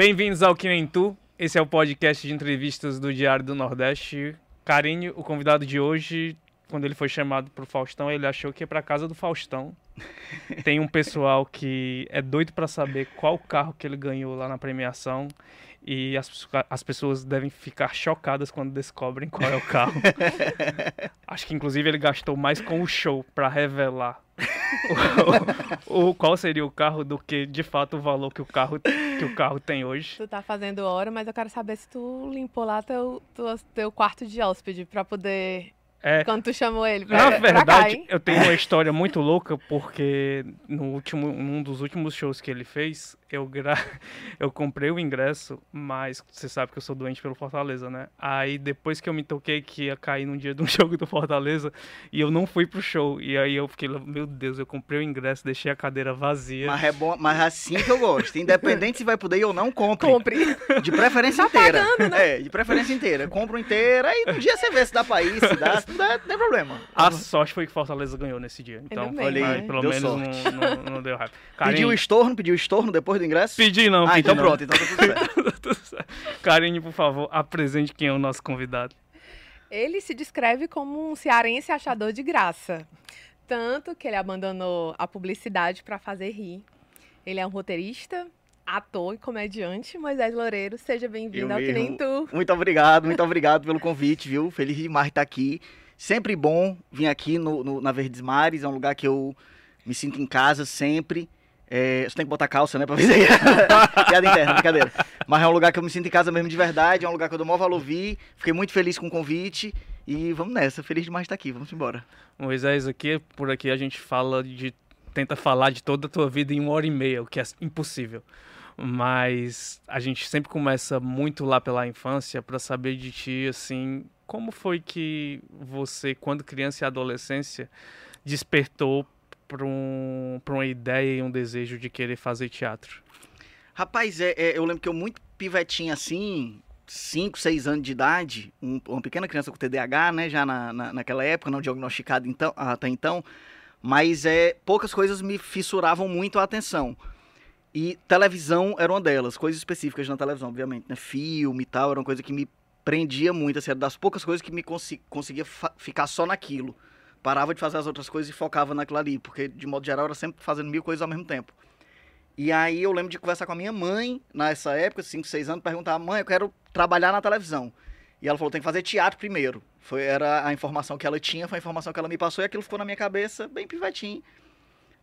Bem-vindos ao Que Nem Tu. Esse é o podcast de entrevistas do Diário do Nordeste. Carinho, o convidado de hoje, quando ele foi chamado pro Faustão, ele achou que ia pra casa do Faustão. Tem um pessoal que é doido para saber qual carro que ele ganhou lá na premiação. E as, as pessoas devem ficar chocadas quando descobrem qual é o carro. Acho que inclusive ele gastou mais com o show para revelar o, o, qual seria o carro do que de fato o valor que o carro que o carro tem hoje. Tu tá fazendo hora, mas eu quero saber se tu limpou lá teu, teu, teu quarto de hóspede para poder é, Quando tu chamou ele pra, Na verdade, cá, eu tenho uma história muito louca, porque no último, num dos últimos shows que ele fez, eu, gra... eu comprei o ingresso, mas você sabe que eu sou doente pelo Fortaleza, né? Aí depois que eu me toquei que ia cair num dia de um jogo do Fortaleza, e eu não fui pro show. E aí eu fiquei, meu Deus, eu comprei o ingresso, deixei a cadeira vazia. Mas é bom, mas assim que eu gosto. Independente se vai poder ir ou não, compre. Compre. De preferência tá inteira. Pagando, né? É, de preferência inteira. Compro inteira e no dia você vê se dá pra ir, se dá, se não não tem problema. A sorte foi que Fortaleza ganhou nesse dia. Então, bem, olhei, né? pelo menos não, não, não, deu raiva. Pediu estorno, pediu estorno depois do ingresso? Pedi não, Ah, pedi então não. pronto, então tá tudo certo. Karine, por favor, apresente quem é o nosso convidado. Ele se descreve como um cearense achador de graça. Tanto que ele abandonou a publicidade para fazer rir. Ele é um roteirista, ator e comediante. Moisés Loureiro, seja bem-vindo ao Que Nem Tu. Muito obrigado, muito obrigado pelo convite, viu? Feliz demais de estar aqui. Sempre bom vir aqui no, no, na Verdes Mares, é um lugar que eu me sinto em casa sempre. É, você tem que botar calça, né, pra ver Piada interna, brincadeira. Mas é um lugar que eu me sinto em casa mesmo de verdade, é um lugar que eu dou maior valor vir. Fiquei muito feliz com o convite e vamos nessa. Feliz demais de estar aqui, vamos embora. Moisés, aqui, por aqui a gente fala de. tenta falar de toda a tua vida em uma hora e meia, o que é impossível. Mas a gente sempre começa muito lá pela infância para saber de ti, assim, como foi que você, quando criança e adolescência, despertou para um, uma ideia e um desejo de querer fazer teatro? Rapaz, é, é, eu lembro que eu muito pivetinho assim, 5, 6 anos de idade, um, uma pequena criança com TDAH, né, já na, na, naquela época, não diagnosticado então, até então, mas é, poucas coisas me fissuravam muito a atenção. E televisão era uma delas, coisas específicas na televisão, obviamente, né? Filme e tal, era uma coisa que me prendia muito, assim, era das poucas coisas que me cons conseguia ficar só naquilo parava de fazer as outras coisas e focava naquilo ali, porque de modo geral era sempre fazendo mil coisas ao mesmo tempo. E aí eu lembro de conversar com a minha mãe nessa época, 5, 6 anos, perguntar: "Mãe, eu quero trabalhar na televisão". E ela falou: "Tem que fazer teatro primeiro". Foi era a informação que ela tinha, foi a informação que ela me passou e aquilo ficou na minha cabeça bem pivetinho.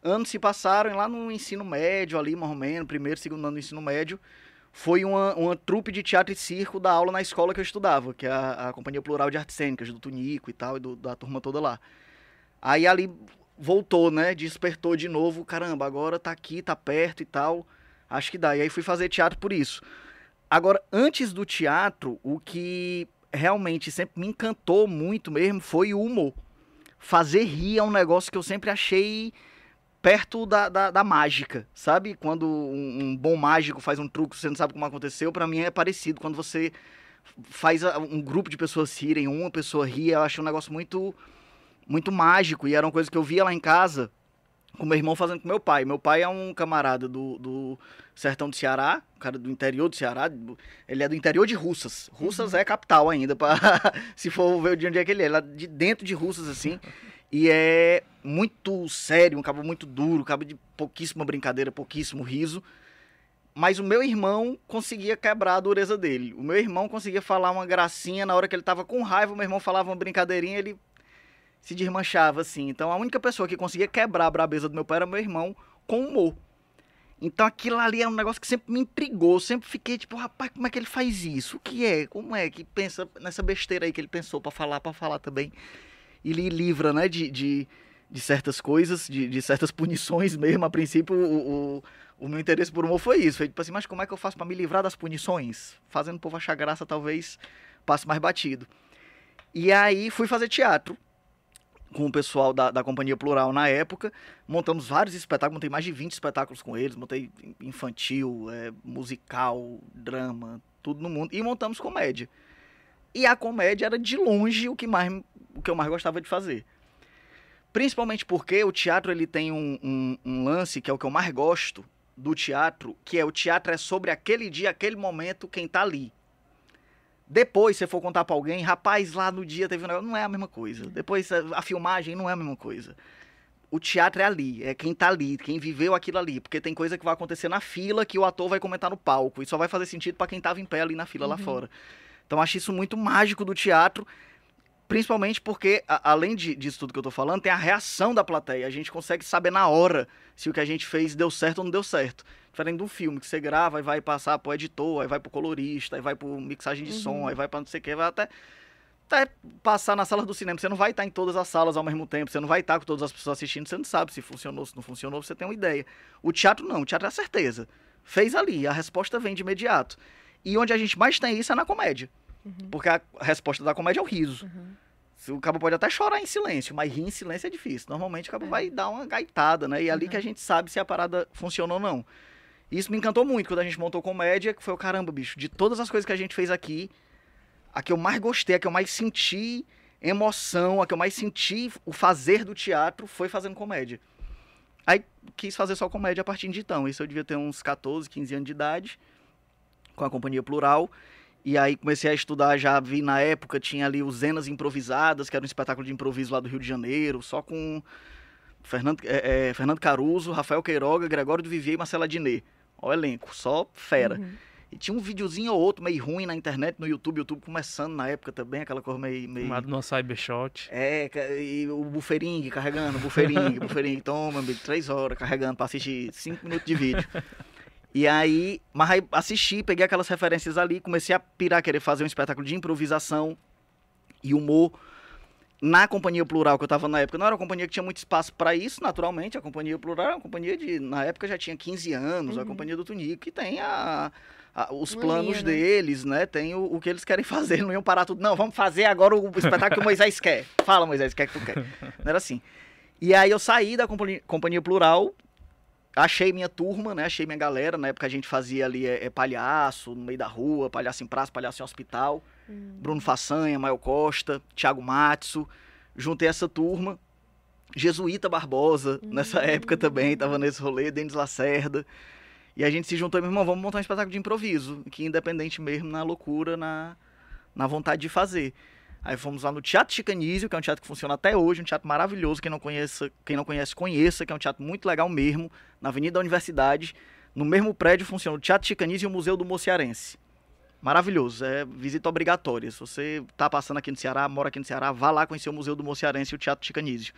Anos se passaram lá no ensino médio ali, mais ou menos, primeiro, segundo ano do ensino médio, foi uma, uma trupe de teatro e circo da aula na escola que eu estudava, que é a, a Companhia Plural de Artes Cênicas, do Tunico e tal, e do, da turma toda lá. Aí ali voltou, né? Despertou de novo, caramba, agora tá aqui, tá perto e tal. Acho que dá. E aí fui fazer teatro por isso. Agora, antes do teatro, o que realmente sempre me encantou muito mesmo foi o humor. Fazer rir é um negócio que eu sempre achei perto da, da, da mágica, sabe? Quando um, um, bom mágico faz um truque, você não sabe como aconteceu, para mim é parecido. Quando você faz um grupo de pessoas rirem, uma pessoa rir, eu acho um negócio muito muito mágico. E era uma coisa que eu via lá em casa com meu irmão fazendo com meu pai. Meu pai é um camarada do, do sertão do Ceará, um cara do interior do Ceará. Ele é do interior de Russas. Russas uhum. é capital ainda, pra, se for ver de onde é que ele é. Lá de dentro de Russas, assim. E é muito sério, um cabo muito duro, um cabo de pouquíssima brincadeira, pouquíssimo riso. Mas o meu irmão conseguia quebrar a dureza dele. O meu irmão conseguia falar uma gracinha na hora que ele tava com raiva, o meu irmão falava uma brincadeirinha, ele se desmanchava assim. Então a única pessoa que conseguia quebrar a brabeza do meu pai era meu irmão com humor. Então aquilo ali é um negócio que sempre me intrigou, sempre fiquei tipo, rapaz, como é que ele faz isso? O que é? Como é que pensa nessa besteira aí que ele pensou para falar, para falar também? E ele livra, né, de, de, de certas coisas, de, de, certas punições mesmo. A princípio, o, o, o, meu interesse por humor foi isso. Foi tipo assim, mas como é que eu faço para me livrar das punições? Fazendo o povo achar graça, talvez passe mais batido. E aí fui fazer teatro com o pessoal da, da Companhia Plural na época. Montamos vários espetáculos, montei mais de 20 espetáculos com eles, montei infantil, é, musical, drama, tudo no mundo. E montamos comédia. E a comédia era de longe o que, mais, o que eu mais gostava de fazer. Principalmente porque o teatro ele tem um, um, um lance que é o que eu mais gosto, do teatro, que é o teatro é sobre aquele dia, aquele momento, quem tá ali. Depois, se você for contar pra alguém, rapaz, lá no dia teve um negócio, não é a mesma coisa. Depois, a, filmagem não é a mesma coisa. O teatro é ali, é quem tá ali, quem viveu aquilo ali. Porque tem coisa que vai acontecer na fila que o ator vai comentar no palco. E só vai fazer sentido para quem tava em pé ali na fila lá Uhum. fora. Então, acho isso muito mágico do teatro. Principalmente porque, a- além de, disso tudo que eu tô falando, tem a reação da plateia. A gente consegue saber na hora se o que a gente fez deu certo ou não deu certo. Diferente de um filme que você grava e vai passar pro editor, aí vai pro colorista, aí vai pro mixagem de som, Uhum. aí vai pra não sei o que, vai até, até passar na sala do cinema. Você não vai estar em todas as salas ao mesmo tempo, você não vai estar com todas as pessoas assistindo, você não sabe se funcionou, se não funcionou, você tem uma ideia. O teatro não, o teatro é a certeza. Fez ali, a resposta vem de imediato. E onde a gente mais tem isso é na comédia. Porque a resposta da comédia é o riso. Uhum. Se O cabo pode até chorar em silêncio, mas rir em silêncio é difícil. Normalmente o cabo É. vai dar uma gaitada, né? E é ali Uhum. que a gente sabe se a parada funciona ou não. E Isso me encantou muito quando a gente montou comédia, que foi o caramba, bicho. De todas as coisas que a gente fez aqui, a que eu mais gostei, a que eu mais senti emoção, a que eu mais senti o fazer do teatro foi fazendo comédia. Aí quis fazer só comédia a partir de então. Isso eu devia ter uns 14, 15 anos de idade, com a Companhia Plural. E aí comecei a estudar, já vi na época, tinha ali os Zenas Improvisadas, que era um espetáculo de improviso lá do Rio de Janeiro, só com Fernando, é, é, Fernando Caruso, Rafael Queiroga, Gregório do Vivier e Marcela Diné. Ó o elenco, só fera. Uhum. E tinha um videozinho ou outro meio ruim na internet, no YouTube, YouTube começando na época também, aquela coisa meio... meio... No Cybershot. É, e o bufering carregando, bufering, bufering, toma, amigo, três horas carregando pra assistir cinco minutos de vídeo. E aí, mas aí assisti, peguei aquelas referências ali, comecei a pirar, querer fazer um espetáculo de improvisação e humor na Companhia Plural que eu tava na época. Não era uma companhia que tinha muito espaço para isso, naturalmente. A Companhia Plural era uma companhia de, na época já tinha 15 anos, a Uhum. Companhia do Tunico, que tem a, a- os Uma planos linha, né? deles, né? Tem o, o que eles querem fazer, não iam parar tudo. Não, vamos fazer agora o espetáculo que o Moisés quer. Fala, Moisés, o que é que tu quer? Não era assim. E aí eu saí da Companhia, Companhia Plural, achei minha turma, né? Achei minha galera. Na época a gente fazia ali é, é, palhaço no meio da rua, palhaço em praça, palhaço em hospital. Hum. Bruno Façanha, Mael Costa, Thiago Matsu. Juntei essa turma. Jesuíta Barbosa, nessa época também, tava nesse rolê, Denis Lacerda. E a gente se juntou e, meu irmão, vamos montar um espetáculo de improviso, que independente mesmo, na loucura, na, na vontade de fazer. Aí fomos lá no Teatro Chicanísio, que é um teatro que funciona até hoje, um teatro maravilhoso, quem não, conheça, quem não conhece, conheça, que é um teatro muito legal mesmo, na Avenida da Universidade. No mesmo prédio funciona o Teatro Chicanísio e o Museu do Mociarense. Maravilhoso, é visita obrigatória. Se você tá passando aqui no Ceará, mora aqui no Ceará, vá lá conhecer o Museu do Mociarense e o Teatro Chicanísio.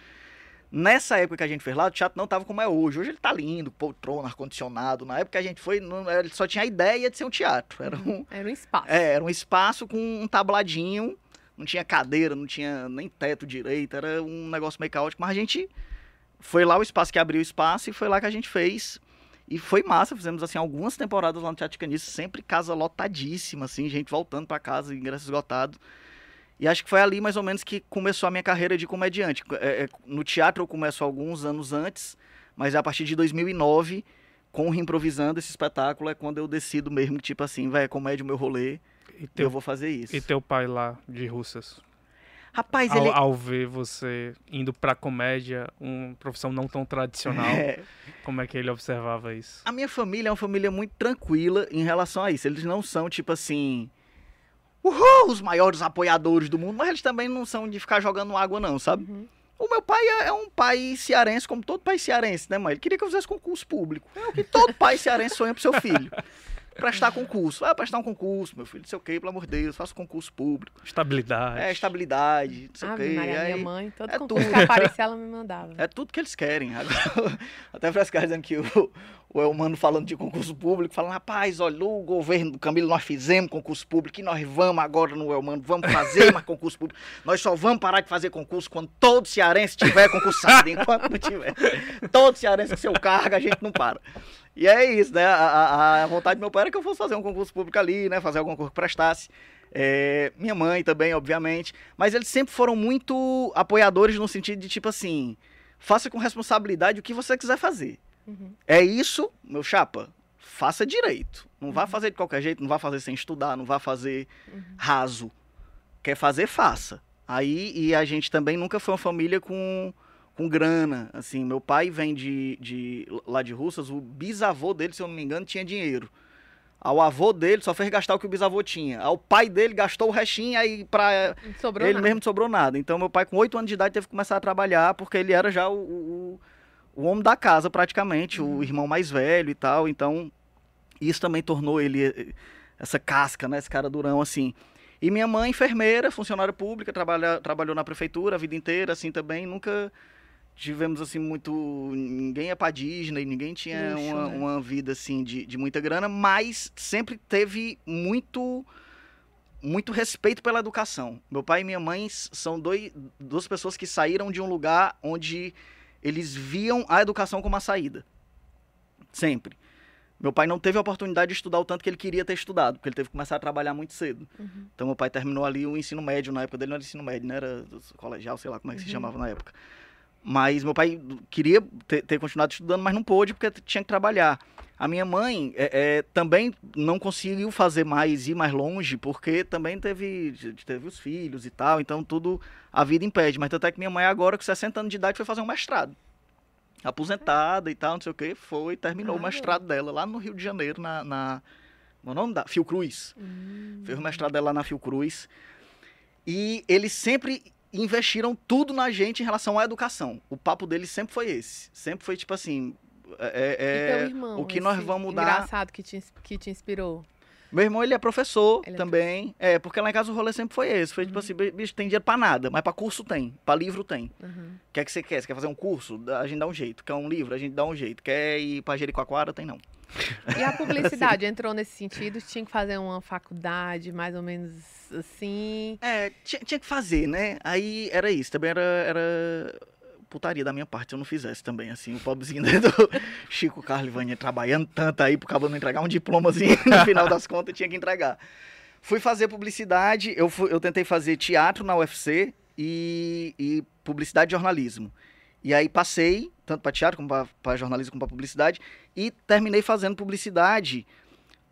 Nessa época que a gente fez lá, o teatro não tava como é hoje. Hoje ele tá lindo, poltrona, ar-condicionado. Na época que a gente foi, não, ele só tinha a ideia de ser um teatro. Era um, Era um espaço. é, era um espaço com um tabladinho, não tinha cadeira, não tinha nem teto direito, era um negócio meio caótico, mas a gente foi lá o espaço que abriu o espaço e foi lá que a gente fez. E foi massa, fizemos assim algumas temporadas lá no Teatro Caniço, sempre casa lotadíssima, assim, gente voltando pra casa, ingresso esgotado. E acho que foi ali mais ou menos que começou a minha carreira de comediante. É, é, no teatro eu começo alguns anos antes, mas é a partir de 2009, com o Reimprovisando, esse espetáculo, é quando eu decido mesmo, tipo assim, vai, comédia é o meu rolê, E eu teu, vou fazer isso. e teu pai lá de Russas? Rapaz, Ao, ele... ao ver você indo pra comédia, uma profissão não tão tradicional, É, como é que ele observava isso? a minha família é uma família muito tranquila em relação a isso. Eles não são, tipo assim... Uhul, os maiores apoiadores do mundo, mas eles também não são de ficar jogando água, não, sabe? Uhum. O meu pai é, é um pai cearense, como todo pai cearense, né, mãe? Ele queria que eu fizesse concurso público. É o que todo pai cearense sonha pro seu filho. Prestar concurso. Ah, prestar um concurso, meu filho, não sei o quê, pelo amor de Deus, faço concurso público. Estabilidade. É, estabilidade, não sei o Ave quê. Maria, aí- minha mãe, todo é concurso tudo. que aparecia, ela me mandava. É tudo que eles querem. Agora, até frescar dizendo que o, o Elmano falando de concurso público, falando, rapaz, olha, o governo do Camilo, nós fizemos concurso público e nós vamos agora no Elmano, vamos fazer mais concurso público. Nós só vamos parar de fazer concurso quando todo cearense tiver concursado. Enquanto não tiver, todo cearense com seu cargo, a gente não para. E é isso, né? A, a- vontade do meu pai era que eu fosse fazer um concurso público ali, né? Fazer algum concurso que prestasse. É, minha mãe também, obviamente. Mas eles sempre foram muito apoiadores no sentido de, tipo assim, faça com responsabilidade o que você quiser fazer. Uhum. É isso, meu chapa, faça direito. Não vá fazer de qualquer jeito, não vá fazer sem estudar, não vá fazer Uhum. raso. Quer fazer, faça. Aí, e a gente também nunca foi uma família com, com grana, assim. Meu pai vem de, de lá de Russas, o bisavô dele, se eu não me engano, tinha dinheiro. Ao avô dele só fez gastar o que o bisavô tinha. Ao pai dele gastou o restinho, aí pra sobrou ele nada. mesmo não sobrou nada. Então meu pai com 8 anos de idade teve que começar a trabalhar, porque ele era já o, o, o homem da casa praticamente, o irmão mais velho e tal. Então isso também tornou ele eh, essa casca, né? Esse cara durão assim. E minha mãe, enfermeira, funcionária pública, trabalha, trabalhou na prefeitura a vida inteira, assim também. Nunca tivemos assim muito. Ninguém é pra Disney, ninguém tinha uma, né? uma vida assim de, de muita grana, mas sempre teve muito muito respeito pela educação. Meu pai e minha mãe são dois, duas pessoas que saíram de um lugar onde eles viam a educação como a saída. Sempre. Meu pai não teve a oportunidade de estudar o tanto que ele queria ter estudado, porque ele teve que começar a trabalhar muito cedo. Uhum. Então meu pai terminou ali o ensino médio, na época dele não era ensino médio, né? Era colegial, sei lá como é que se Uhum. chamava na época. Mas meu pai queria ter, ter continuado estudando, mas não pôde porque tinha que trabalhar. A minha mãe é, é, também não conseguiu fazer mais, ir mais longe, porque também teve, teve os filhos e tal, então tudo a vida impede. Mas tanto é que minha mãe agora, com 60 anos de idade, foi fazer um mestrado. Aposentada e tal, não sei o que, foi, terminou o Caramba. mestrado dela lá no Rio de Janeiro, na... na meu nome da Fiocruz. Hum. Fez o mestrado dela lá na Fiocruz. E eles sempre investiram tudo na gente em relação à educação. O papo deles sempre foi esse. Sempre foi tipo assim. é- é- teu irmão? o que nós vamos dar- Engraçado que te, que te inspirou. Meu irmão, ele é professor Ele é também. É, porque lá em casa o rolê sempre foi esse. Foi tipo Uhum. assim, bicho, tem dinheiro pra nada, mas pra curso tem. Pra livro tem. Uhum. O que é que você quer? Você quer fazer um curso? A gente dá um jeito. Quer um livro? A gente dá um jeito. Quer ir pra Jericoacoara? Tem não. E a publicidade entrou nesse sentido? Tinha que fazer uma faculdade, mais ou menos assim. É, tinha, tinha que fazer, né? Aí era isso. Também era, era putaria da minha parte se eu não fizesse também, assim. O pobrezinho né, do Chico Carlos Vânia trabalhando tanto aí por causa de não entregar um diplomazinho no final das contas, tinha que entregar. Fui fazer publicidade, eu, fui- eu tentei fazer teatro na UFC e, e publicidade e jornalismo. E aí passei, tanto para teatro como para jornalismo como para publicidade, e terminei fazendo publicidade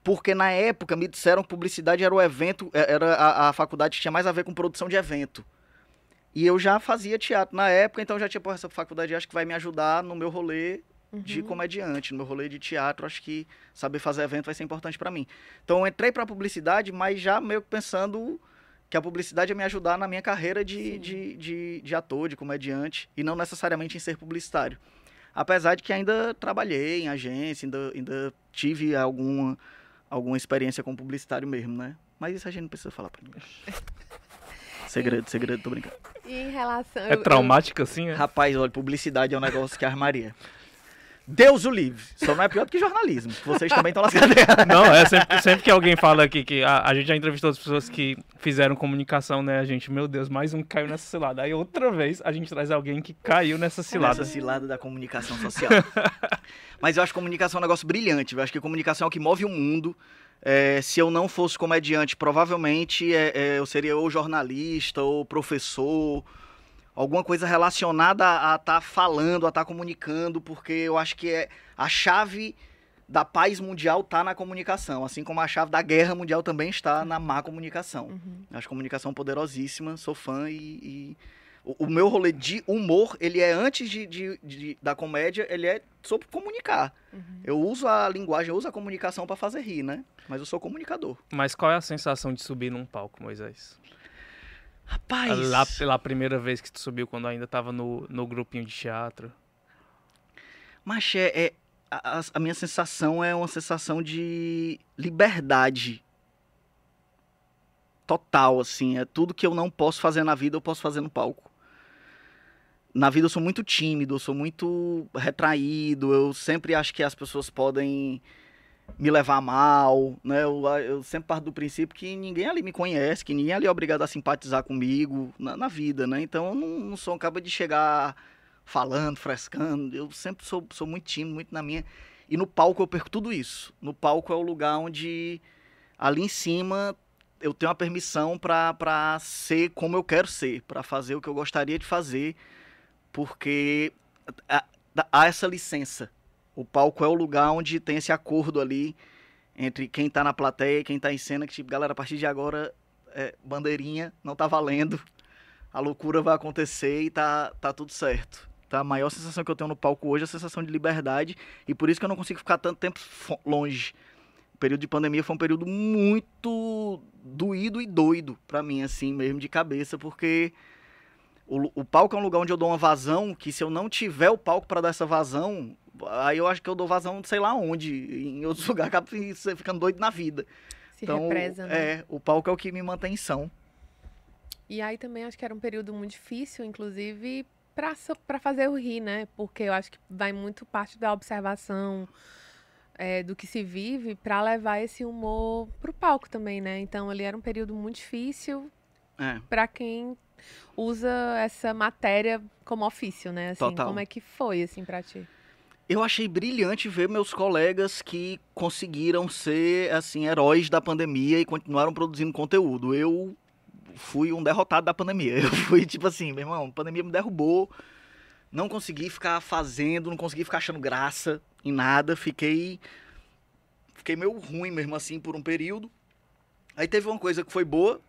porque na época me disseram que publicidade era o evento, é- era a, a faculdade que tinha mais a ver com produção de evento. E eu já fazia teatro na época, então eu já tinha, pô, essa faculdade acho que vai me ajudar no meu rolê de Uhum. comediante, no meu rolê de teatro, acho que saber fazer evento vai ser importante para mim. Então eu entrei para publicidade, mas já meio que pensando que a publicidade ia me ajudar na minha carreira de, de, de, de ator, de comediante, e não necessariamente em ser publicitário. Apesar de que ainda trabalhei em agência, ainda, ainda tive alguma, alguma experiência com publicitário mesmo, né? Mas isso a gente não precisa falar pra ninguém. Segredo, segredo, tô brincando. E em relação. É traumático assim, é? Rapaz, olha, publicidade é um negócio que armaria. Deus o livre. Só não é pior do que jornalismo. Vocês também estão lascados. Não, é sempre, sempre que alguém fala aqui que a, a gente já entrevistou as pessoas que fizeram comunicação, né? A gente, meu Deus, mais um caiu nessa cilada. Aí outra vez a gente traz alguém que caiu nessa cilada. Essa cilada da comunicação social. Mas eu acho comunicação um negócio brilhante. Eu acho que comunicação é o que move o mundo. É, se eu não fosse comediante, provavelmente é, é, eu seria ou jornalista ou professor, alguma coisa relacionada a estar falando, a estar comunicando, porque eu acho que é a chave da paz mundial está na comunicação, assim como a chave da guerra mundial também está na má comunicação. Uhum. Acho comunicação poderosíssima, sou fã e. e o, o meu rolê de humor, ele é antes de, de- de- da comédia, ele é sobre comunicar. Uhum. Eu uso a linguagem, eu uso a comunicação para fazer rir, né? Mas eu sou comunicador. Mas qual é a sensação de subir num palco, Moisés? Rapaz. Lá pela primeira vez que tu subiu, quando ainda tava no, no grupinho de teatro. Mas é, é- a, a- minha sensação é uma sensação de liberdade total, assim. É tudo que eu não posso fazer na vida, eu posso fazer no palco. Na vida eu sou muito tímido, eu sou muito retraído, eu sempre acho que as pessoas podem me levar mal, né? Eu, eu sempre parto do princípio que ninguém ali me conhece, que ninguém ali é obrigado a simpatizar comigo na, na vida, né? Então eu não, não sou um de chegar falando, frescando. Eu sempre sou, sou muito tímido, muito na minha. E no palco eu perco tudo isso. No palco é o lugar onde ali em cima eu tenho a permissão pra ser como eu quero ser, pra fazer o que eu gostaria de fazer, porque há, há essa licença. O palco é o lugar onde tem esse acordo ali entre quem tá na plateia e quem tá em cena, que tipo, galera, a partir de agora, é, bandeirinha, não tá valendo, a loucura vai acontecer e tá, tá tudo certo. tá? A maior sensação que eu tenho no palco hoje é a sensação de liberdade e por isso que eu não consigo ficar tanto tempo longe. O período de pandemia foi um período muito doído e doido para mim, assim, mesmo de cabeça, porque o, o, palco é um lugar onde eu dou uma vazão que se eu não tiver o palco para dar essa vazão, aí eu acho que eu dou vazão sei lá onde, em outros lugares, acabo ficando doido na vida. Se então, represa, né? É, o palco é o que me mantém são. E aí também acho que era um período muito difícil, inclusive, para fazer o rir, né? Porque eu acho que vai muito parte da observação é, do que se vive para levar esse humor pro palco também, né? Então ali era um período muito difícil é. para quem usa essa matéria como ofício, né? Assim, Total. como é que foi assim para ti? Eu achei brilhante ver meus colegas que conseguiram ser assim heróis da pandemia e continuaram produzindo conteúdo. Eu fui um derrotado da pandemia. Eu fui tipo assim, meu irmão, a pandemia me derrubou. Não consegui ficar fazendo, não consegui ficar achando graça em nada. Fiquei fiquei meio ruim mesmo assim por um período. Aí teve uma coisa que foi boa,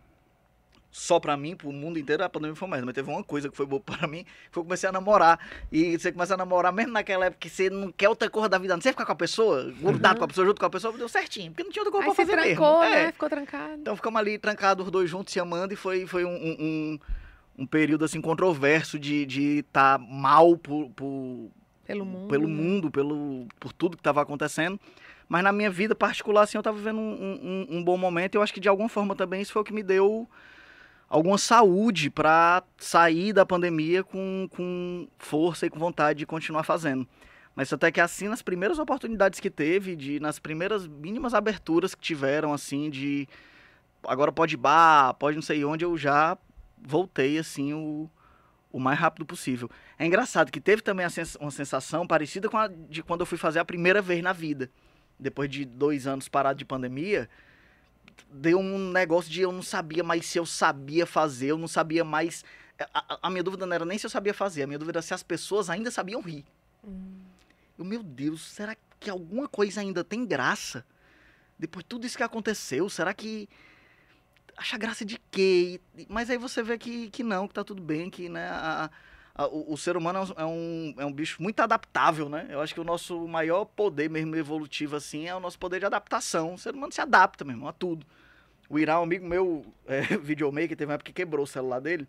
só para mim, pro mundo inteiro, a pandemia foi mais. Mas teve uma coisa que foi boa para mim, foi eu comecei a namorar. E você começa a namorar, mesmo naquela época que você não quer outra coisa da vida, não você ficar com a pessoa, grudado uhum. com a pessoa, junto com a pessoa, deu certinho. Porque não tinha outra coisa Aí pra fazer trancou, mesmo. Né? É. Ficou trancado. Então ficamos ali trancados, os dois juntos, se amando, e foi, foi um, um, um período, assim, controverso de estar de tá mal por, por, pelo mundo, pelo, mundo pelo, por tudo que estava acontecendo. Mas na minha vida particular, assim, eu estava vivendo um, um, um bom momento. E eu acho que de alguma forma também isso foi o que me deu alguma saúde para sair da pandemia com, com força e com vontade de continuar fazendo. Mas até que assim, nas primeiras oportunidades que teve, de nas primeiras mínimas aberturas que tiveram, assim, de agora pode bar, pode não sei onde, eu já voltei, assim, o, o mais rápido possível. É engraçado que teve também uma sensação parecida com a de quando eu fui fazer a primeira vez na vida. Depois de dois anos parado de pandemia, deu um negócio de eu não sabia mais se eu sabia fazer, eu não sabia mais. A, a minha dúvida não era nem se eu sabia fazer, a minha dúvida era se as pessoas ainda sabiam rir. Hum. Eu, meu Deus, será que alguma coisa ainda tem graça? Depois de tudo isso que aconteceu, será que. Acha graça de quê? Mas aí você vê que, que não, que tá tudo bem, que né, a, o, o, ser humano é um, é um bicho muito adaptável, né? Eu acho que o nosso maior poder mesmo evolutivo, assim, é o nosso poder de adaptação. O ser humano se adapta mesmo a tudo. O Irã, um amigo meu, é, videomaker, teve uma época que quebrou o celular dele.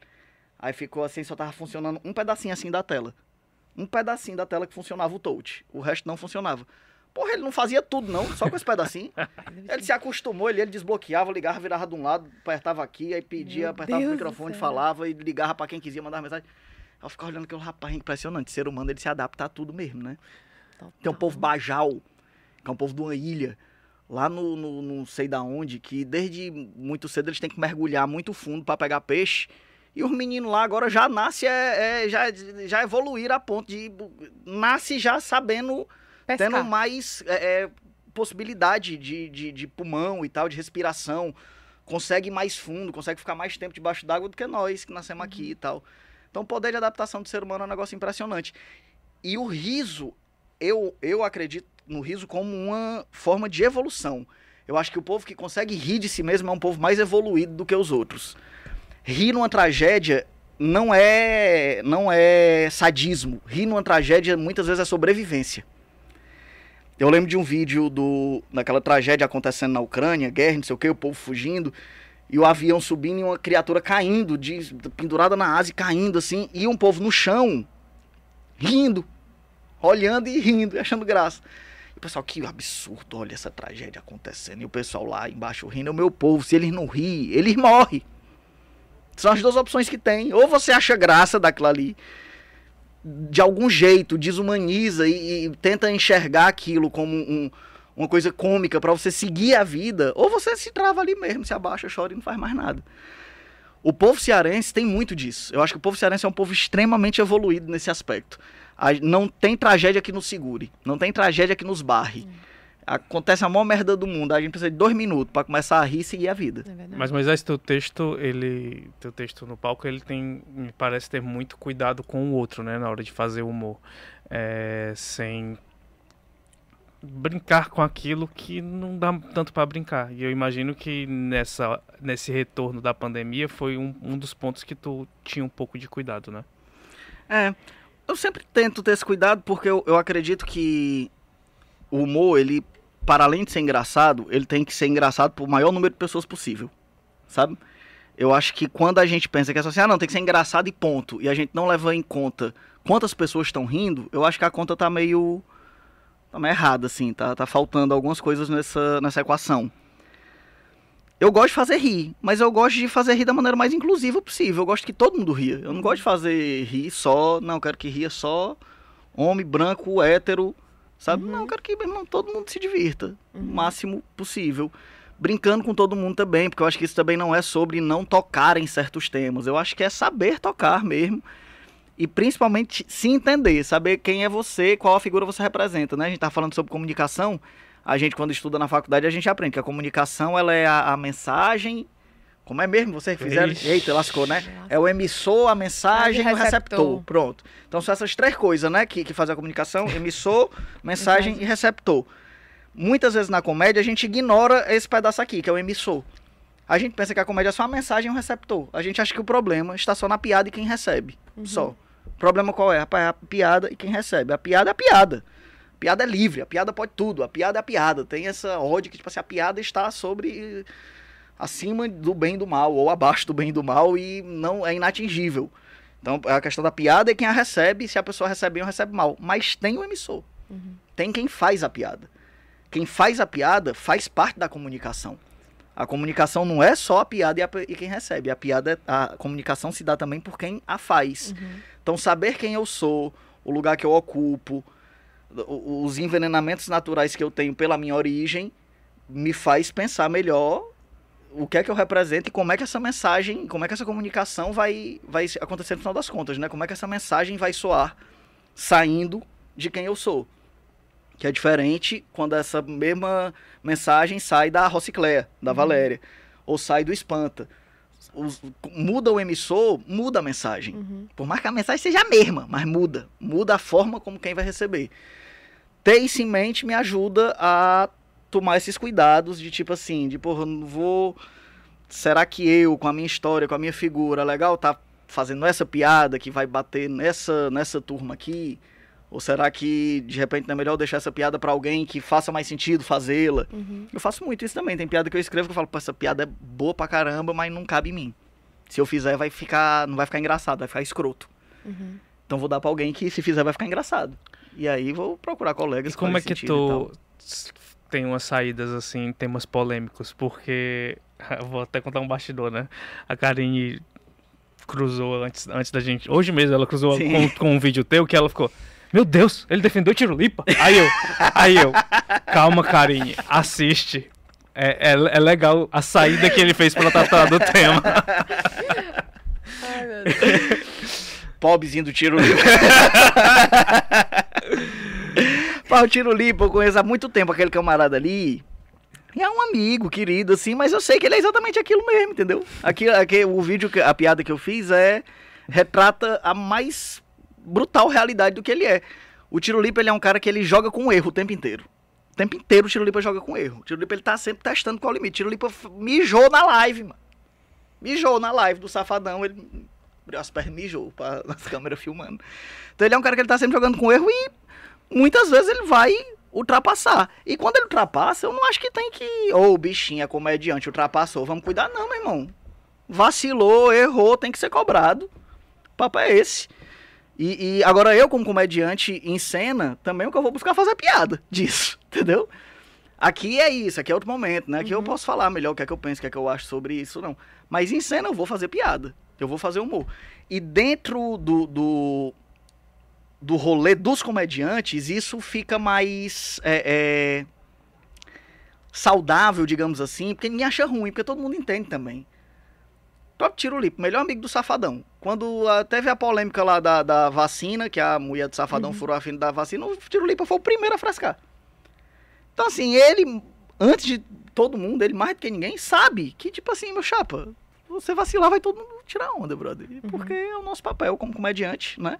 Aí ficou assim, só tava funcionando um pedacinho assim da tela. Um pedacinho da tela que funcionava o touch. O resto não funcionava. Porra, ele não fazia tudo, não, só com esse pedacinho. ele se acostumou, ele, ele desbloqueava, ligava, virava de um lado, apertava aqui, aí pedia, Meu apertava Deus o microfone, falava e ligava para quem quisia mandar mensagem. Aí eu ficava olhando aquele rapaz impressionante. Ser humano, ele se adapta a tudo mesmo, né? Total. Tem um povo bajal, que é um povo de uma ilha lá no, no, não sei da onde, que desde muito cedo eles têm que mergulhar muito fundo para pegar peixe. E os meninos lá agora já nasce é, é, já, já evoluíram a ponto de. Nasce já sabendo, Pescar. tendo mais é, é, possibilidade de, de, de, pulmão e tal, de respiração. Consegue mais fundo, consegue ficar mais tempo debaixo d'água do que nós que nascemos aqui e tal. Então o poder de adaptação do ser humano é um negócio impressionante. E o riso, eu, eu acredito no riso como uma forma de evolução. Eu acho que o povo que consegue rir de si mesmo é um povo mais evoluído do que os outros. Rir numa tragédia não é não é sadismo. Rir numa tragédia muitas vezes é sobrevivência. Eu lembro de um vídeo do daquela tragédia acontecendo na Ucrânia, guerra, não sei o que, o povo fugindo e o avião subindo e uma criatura caindo, de, pendurada na asa e caindo assim, e um povo no chão rindo, olhando e rindo, achando graça. O pessoal, que absurdo, olha essa tragédia acontecendo. E o pessoal lá embaixo rindo, é o meu povo, se eles não rir, eles morrem. São as duas opções que tem. Ou você acha graça daquilo ali, de algum jeito, desumaniza e, e tenta enxergar aquilo como um, uma coisa cômica para você seguir a vida, ou você se trava ali mesmo, se abaixa, chora e não faz mais nada. O povo cearense tem muito disso. Eu acho que o povo cearense é um povo extremamente evoluído nesse aspecto não tem tragédia que nos segure, não tem tragédia que nos barre. Acontece a maior merda do mundo, a gente precisa de dois minutos para começar a rir e seguir a vida. É Mas Moisés, teu texto, ele, teu texto no palco, ele tem, me parece ter muito cuidado com o outro, né, na hora de fazer humor, é, sem brincar com aquilo que não dá tanto para brincar. E eu imagino que nessa, nesse retorno da pandemia foi um, um dos pontos que tu tinha um pouco de cuidado, né? É, eu sempre tento ter esse cuidado porque eu, eu acredito que o humor, ele, para além de ser engraçado, ele tem que ser engraçado para o maior número de pessoas possível, sabe? Eu acho que quando a gente pensa que é só assim, ah, não, tem que ser engraçado e ponto, e a gente não leva em conta quantas pessoas estão rindo, eu acho que a conta tá meio, tá meio errada, assim, tá, tá faltando algumas coisas nessa, nessa equação. Eu gosto de fazer rir, mas eu gosto de fazer rir da maneira mais inclusiva possível. Eu gosto que todo mundo ria. Eu não gosto de fazer rir só, não, eu quero que ria só homem, branco, hétero, sabe? Uhum. Não, eu quero que irmão, todo mundo se divirta uhum. o máximo possível. Brincando com todo mundo também, porque eu acho que isso também não é sobre não tocar em certos temas. Eu acho que é saber tocar mesmo. E principalmente se entender, saber quem é você, qual a figura você representa, né? A gente tá falando sobre comunicação a gente quando estuda na faculdade a gente aprende que a comunicação ela é a, a mensagem como é mesmo? Vocês fizeram. Ixi. Eita, lascou, né? É o emissor, a mensagem e o receptor. Pronto. Então são essas três coisas, né? Que, que fazem a comunicação: emissor, mensagem e receptor. Muitas vezes na comédia a gente ignora esse pedaço aqui, que é o emissor. A gente pensa que a comédia é só a mensagem e o receptor. A gente acha que o problema está só na piada e quem recebe. Uhum. Só. O problema qual é? É a piada e quem recebe. A piada é a piada piada é livre, a piada pode tudo, a piada é a piada. Tem essa ódio que, tipo assim, a piada está sobre. acima do bem e do mal, ou abaixo do bem e do mal, e não é inatingível. Então, a questão da piada é quem a recebe, se a pessoa recebe bem ou recebe mal. Mas tem o emissor. Uhum. Tem quem faz a piada. Quem faz a piada faz parte da comunicação. A comunicação não é só a piada e, a, e quem recebe. A piada, a comunicação se dá também por quem a faz. Uhum. Então, saber quem eu sou, o lugar que eu ocupo, os envenenamentos naturais que eu tenho pela minha origem me faz pensar melhor o que é que eu represento e como é que essa mensagem, como é que essa comunicação vai, vai acontecer no final das contas, né? Como é que essa mensagem vai soar saindo de quem eu sou. Que é diferente quando essa mesma mensagem sai da Rocicléia, da uhum. Valéria, ou sai do Espanta. Os, muda o emissor, muda a mensagem. Uhum. Por mais que a mensagem seja a mesma, mas muda. Muda a forma como quem vai receber ter isso em mente me ajuda a tomar esses cuidados de tipo assim, de porra, não vou. Será que eu, com a minha história, com a minha figura, legal, tá fazendo essa piada que vai bater nessa, nessa turma aqui? Ou será que de repente não é melhor deixar essa piada para alguém que faça mais sentido fazê-la? Uhum. Eu faço muito isso também. Tem piada que eu escrevo que eu falo, essa piada é boa pra caramba, mas não cabe em mim. Se eu fizer, vai ficar. não vai ficar engraçado, vai ficar escroto. Uhum. Então vou dar pra alguém que se fizer vai ficar engraçado. E aí vou procurar colegas. E como é que tu tem umas saídas assim, temas polêmicos? Porque vou até contar um bastidor, né? A Karine cruzou antes, antes da gente. Hoje mesmo ela cruzou com, com, um vídeo teu que ela ficou. Meu Deus, ele defendeu Tirolipa? Aí eu, aí eu, calma, Karine, assiste. É, é, é legal a saída que ele fez pra tratar do tema. Ai, meu Deus. Pobrezinho do Tiro Lipa. Pá, o Tiro Lipa, eu conheço há muito tempo aquele camarada ali. E é um amigo, querido, assim, mas eu sei que ele é exatamente aquilo mesmo, entendeu? Aqui, aqui o vídeo, a piada que eu fiz é. retrata a mais brutal realidade do que ele é. O Tiro Lipa, ele é um cara que ele joga com erro o tempo inteiro. O tempo inteiro o Tiro Lipa joga com erro. O Tiro Lipa, ele tá sempre testando qual é o limite. O Tiro Lipa mijou na live, mano. Mijou na live do Safadão. Ele abriu as pernas e mijou para as câmeras filmando. Então ele é um cara que ele tá sempre jogando com erro e muitas vezes ele vai ultrapassar. E quando ele ultrapassa, eu não acho que tem que. Ô, oh, bichinho, é comediante, ultrapassou. Vamos cuidar, não, meu irmão. Vacilou, errou, tem que ser cobrado. O papo é esse. E, e, agora eu, como comediante em cena, também o que eu vou buscar fazer piada disso, entendeu? Aqui é isso, aqui é outro momento, né? Aqui uhum. eu posso falar melhor o que é que eu penso, o que é que eu acho sobre isso, não. Mas em cena eu vou fazer piada. Eu vou fazer humor. E dentro do, do, do rolê dos comediantes, isso fica mais é, é, saudável, digamos assim, porque ninguém acha ruim, porque todo mundo entende também. Próprio Tiro Lipo, melhor amigo do Safadão. Quando uh, teve a polêmica lá da, da vacina, que a mulher do Safadão uhum. furou a fina da vacina, o Tiro Lipa foi o primeiro a frescar. Então, assim, ele, antes de todo mundo, ele mais do que ninguém, sabe que, tipo assim, meu chapa, você vacilar, vai todo mundo tirar onda, brother. Uhum. Porque é o nosso papel como comediante, né?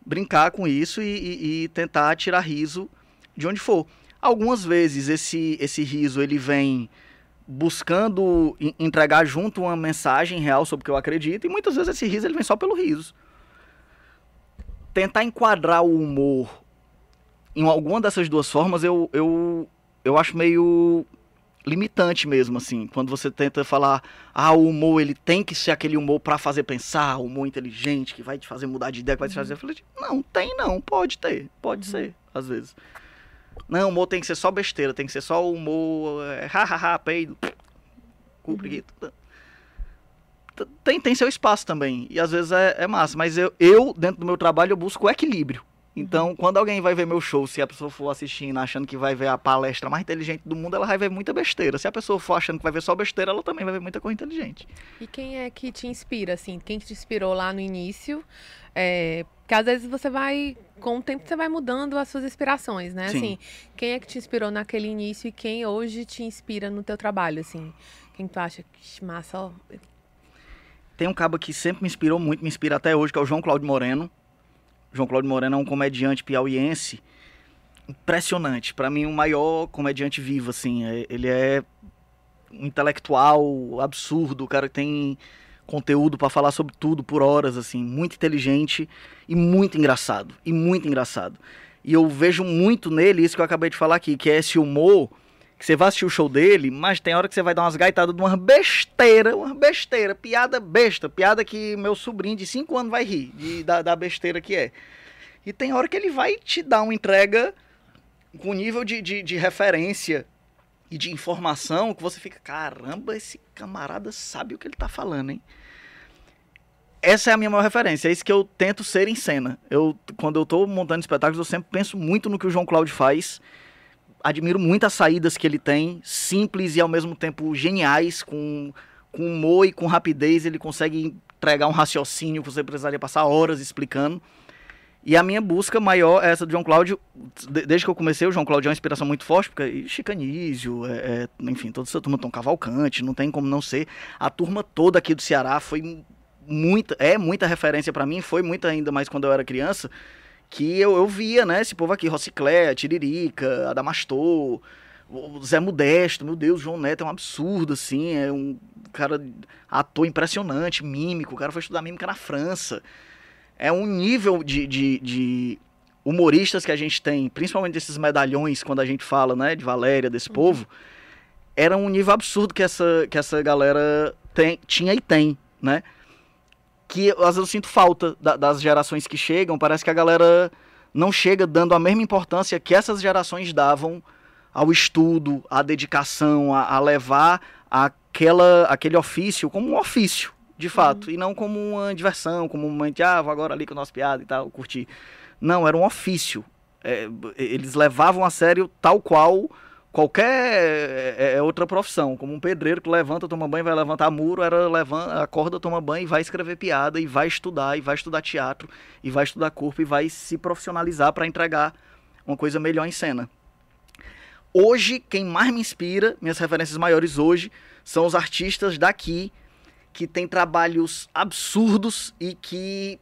Brincar com isso e, e, e, tentar tirar riso de onde for. Algumas vezes esse, esse riso ele vem buscando entregar junto uma mensagem real sobre o que eu acredito, e muitas vezes esse riso ele vem só pelo riso. tentar enquadrar o humor em alguma dessas duas formas, eu, eu, eu acho meio limitante mesmo, assim. Quando você tenta falar, ah, o humor, ele tem que ser aquele humor para fazer pensar, humor inteligente, que vai te fazer mudar de ideia, que vai te fazer... Uhum. não, tem não, pode ter, pode uhum. ser, às vezes. Não, humor tem que ser só besteira, tem que ser só humor, é, ha, peido, cumpre uhum. Tem, tem seu espaço também, e às vezes é, é massa, mas eu, eu, dentro do meu trabalho, eu busco o equilíbrio. Então, quando alguém vai ver meu show, se a pessoa for assistindo achando que vai ver a palestra mais inteligente do mundo, ela vai ver muita besteira. Se a pessoa for achando que vai ver só besteira, ela também vai ver muita coisa inteligente. E quem é que te inspira, assim? Quem te inspirou lá no início? É, porque às vezes você vai, com o tempo, você vai mudando as suas inspirações, né? Sim. Assim, quem é que te inspirou naquele início e quem hoje te inspira no teu trabalho, assim? Quem tu acha que massa, ó. Tem um cabo que sempre me inspirou muito, me inspira até hoje, que é o João Cláudio Moreno João Cláudio Moreno é um comediante piauiense impressionante. Para mim, o maior comediante vivo, assim. É, ele é um intelectual absurdo, o cara tem conteúdo para falar sobre tudo por horas, assim. Muito inteligente e muito engraçado. E muito engraçado. E eu vejo muito nele isso que eu acabei de falar aqui, que é esse humor que você vai assistir o show dele, mas tem hora que você vai dar umas gaitadas de uma besteira, uma besteira, piada besta, piada que meu sobrinho de 5 anos vai rir de, da, da besteira que é. E tem hora que ele vai te dar uma entrega com nível de, de, de referência e de informação que você fica, caramba, esse camarada sabe o que ele tá falando, hein? Essa é a minha maior referência, é isso que eu tento ser em cena. Eu, quando eu tô montando espetáculos, eu sempre penso muito no que o João Cláudio faz admiro muito as saídas que ele tem, simples e ao mesmo tempo geniais, com, com humor e com rapidez. Ele consegue entregar um raciocínio que você precisaria passar horas explicando. E a minha busca maior é essa do João Cláudio. Desde que eu comecei, o João Cláudio é uma inspiração muito forte, porque Chicanísio, é, é, enfim, toda essa turma tão cavalcante, não tem como não ser. A turma toda aqui do Ceará foi muita, é muita referência para mim, foi muito ainda mais quando eu era criança que eu, eu via, né, esse povo aqui, Rociclé, Tiririca, Adamastor, Zé Modesto, meu Deus, João Neto é um absurdo, assim, é um cara, ator impressionante, mímico, o cara foi estudar mímica na França. É um nível de, de, de humoristas que a gente tem, principalmente desses medalhões, quando a gente fala, né, de Valéria, desse uhum. povo, era um nível absurdo que essa, que essa galera tem, tinha e tem, né? Que às vezes eu sinto falta da, das gerações que chegam. Parece que a galera não chega dando a mesma importância que essas gerações davam ao estudo, à dedicação, a, a levar aquela, aquele ofício como um ofício, de fato, uhum. e não como uma diversão, como um momento, ah, vou agora ali com o nosso piada e tal, curtir. Não, era um ofício. É, eles levavam a sério tal qual qualquer é, é, outra profissão, como um pedreiro que levanta, toma banho, vai levantar muro, era levanta, acorda, toma banho e vai escrever piada e vai estudar, e vai estudar teatro, e vai estudar corpo e vai se profissionalizar para entregar uma coisa melhor em cena. Hoje, quem mais me inspira, minhas referências maiores hoje, são os artistas daqui que têm trabalhos absurdos e que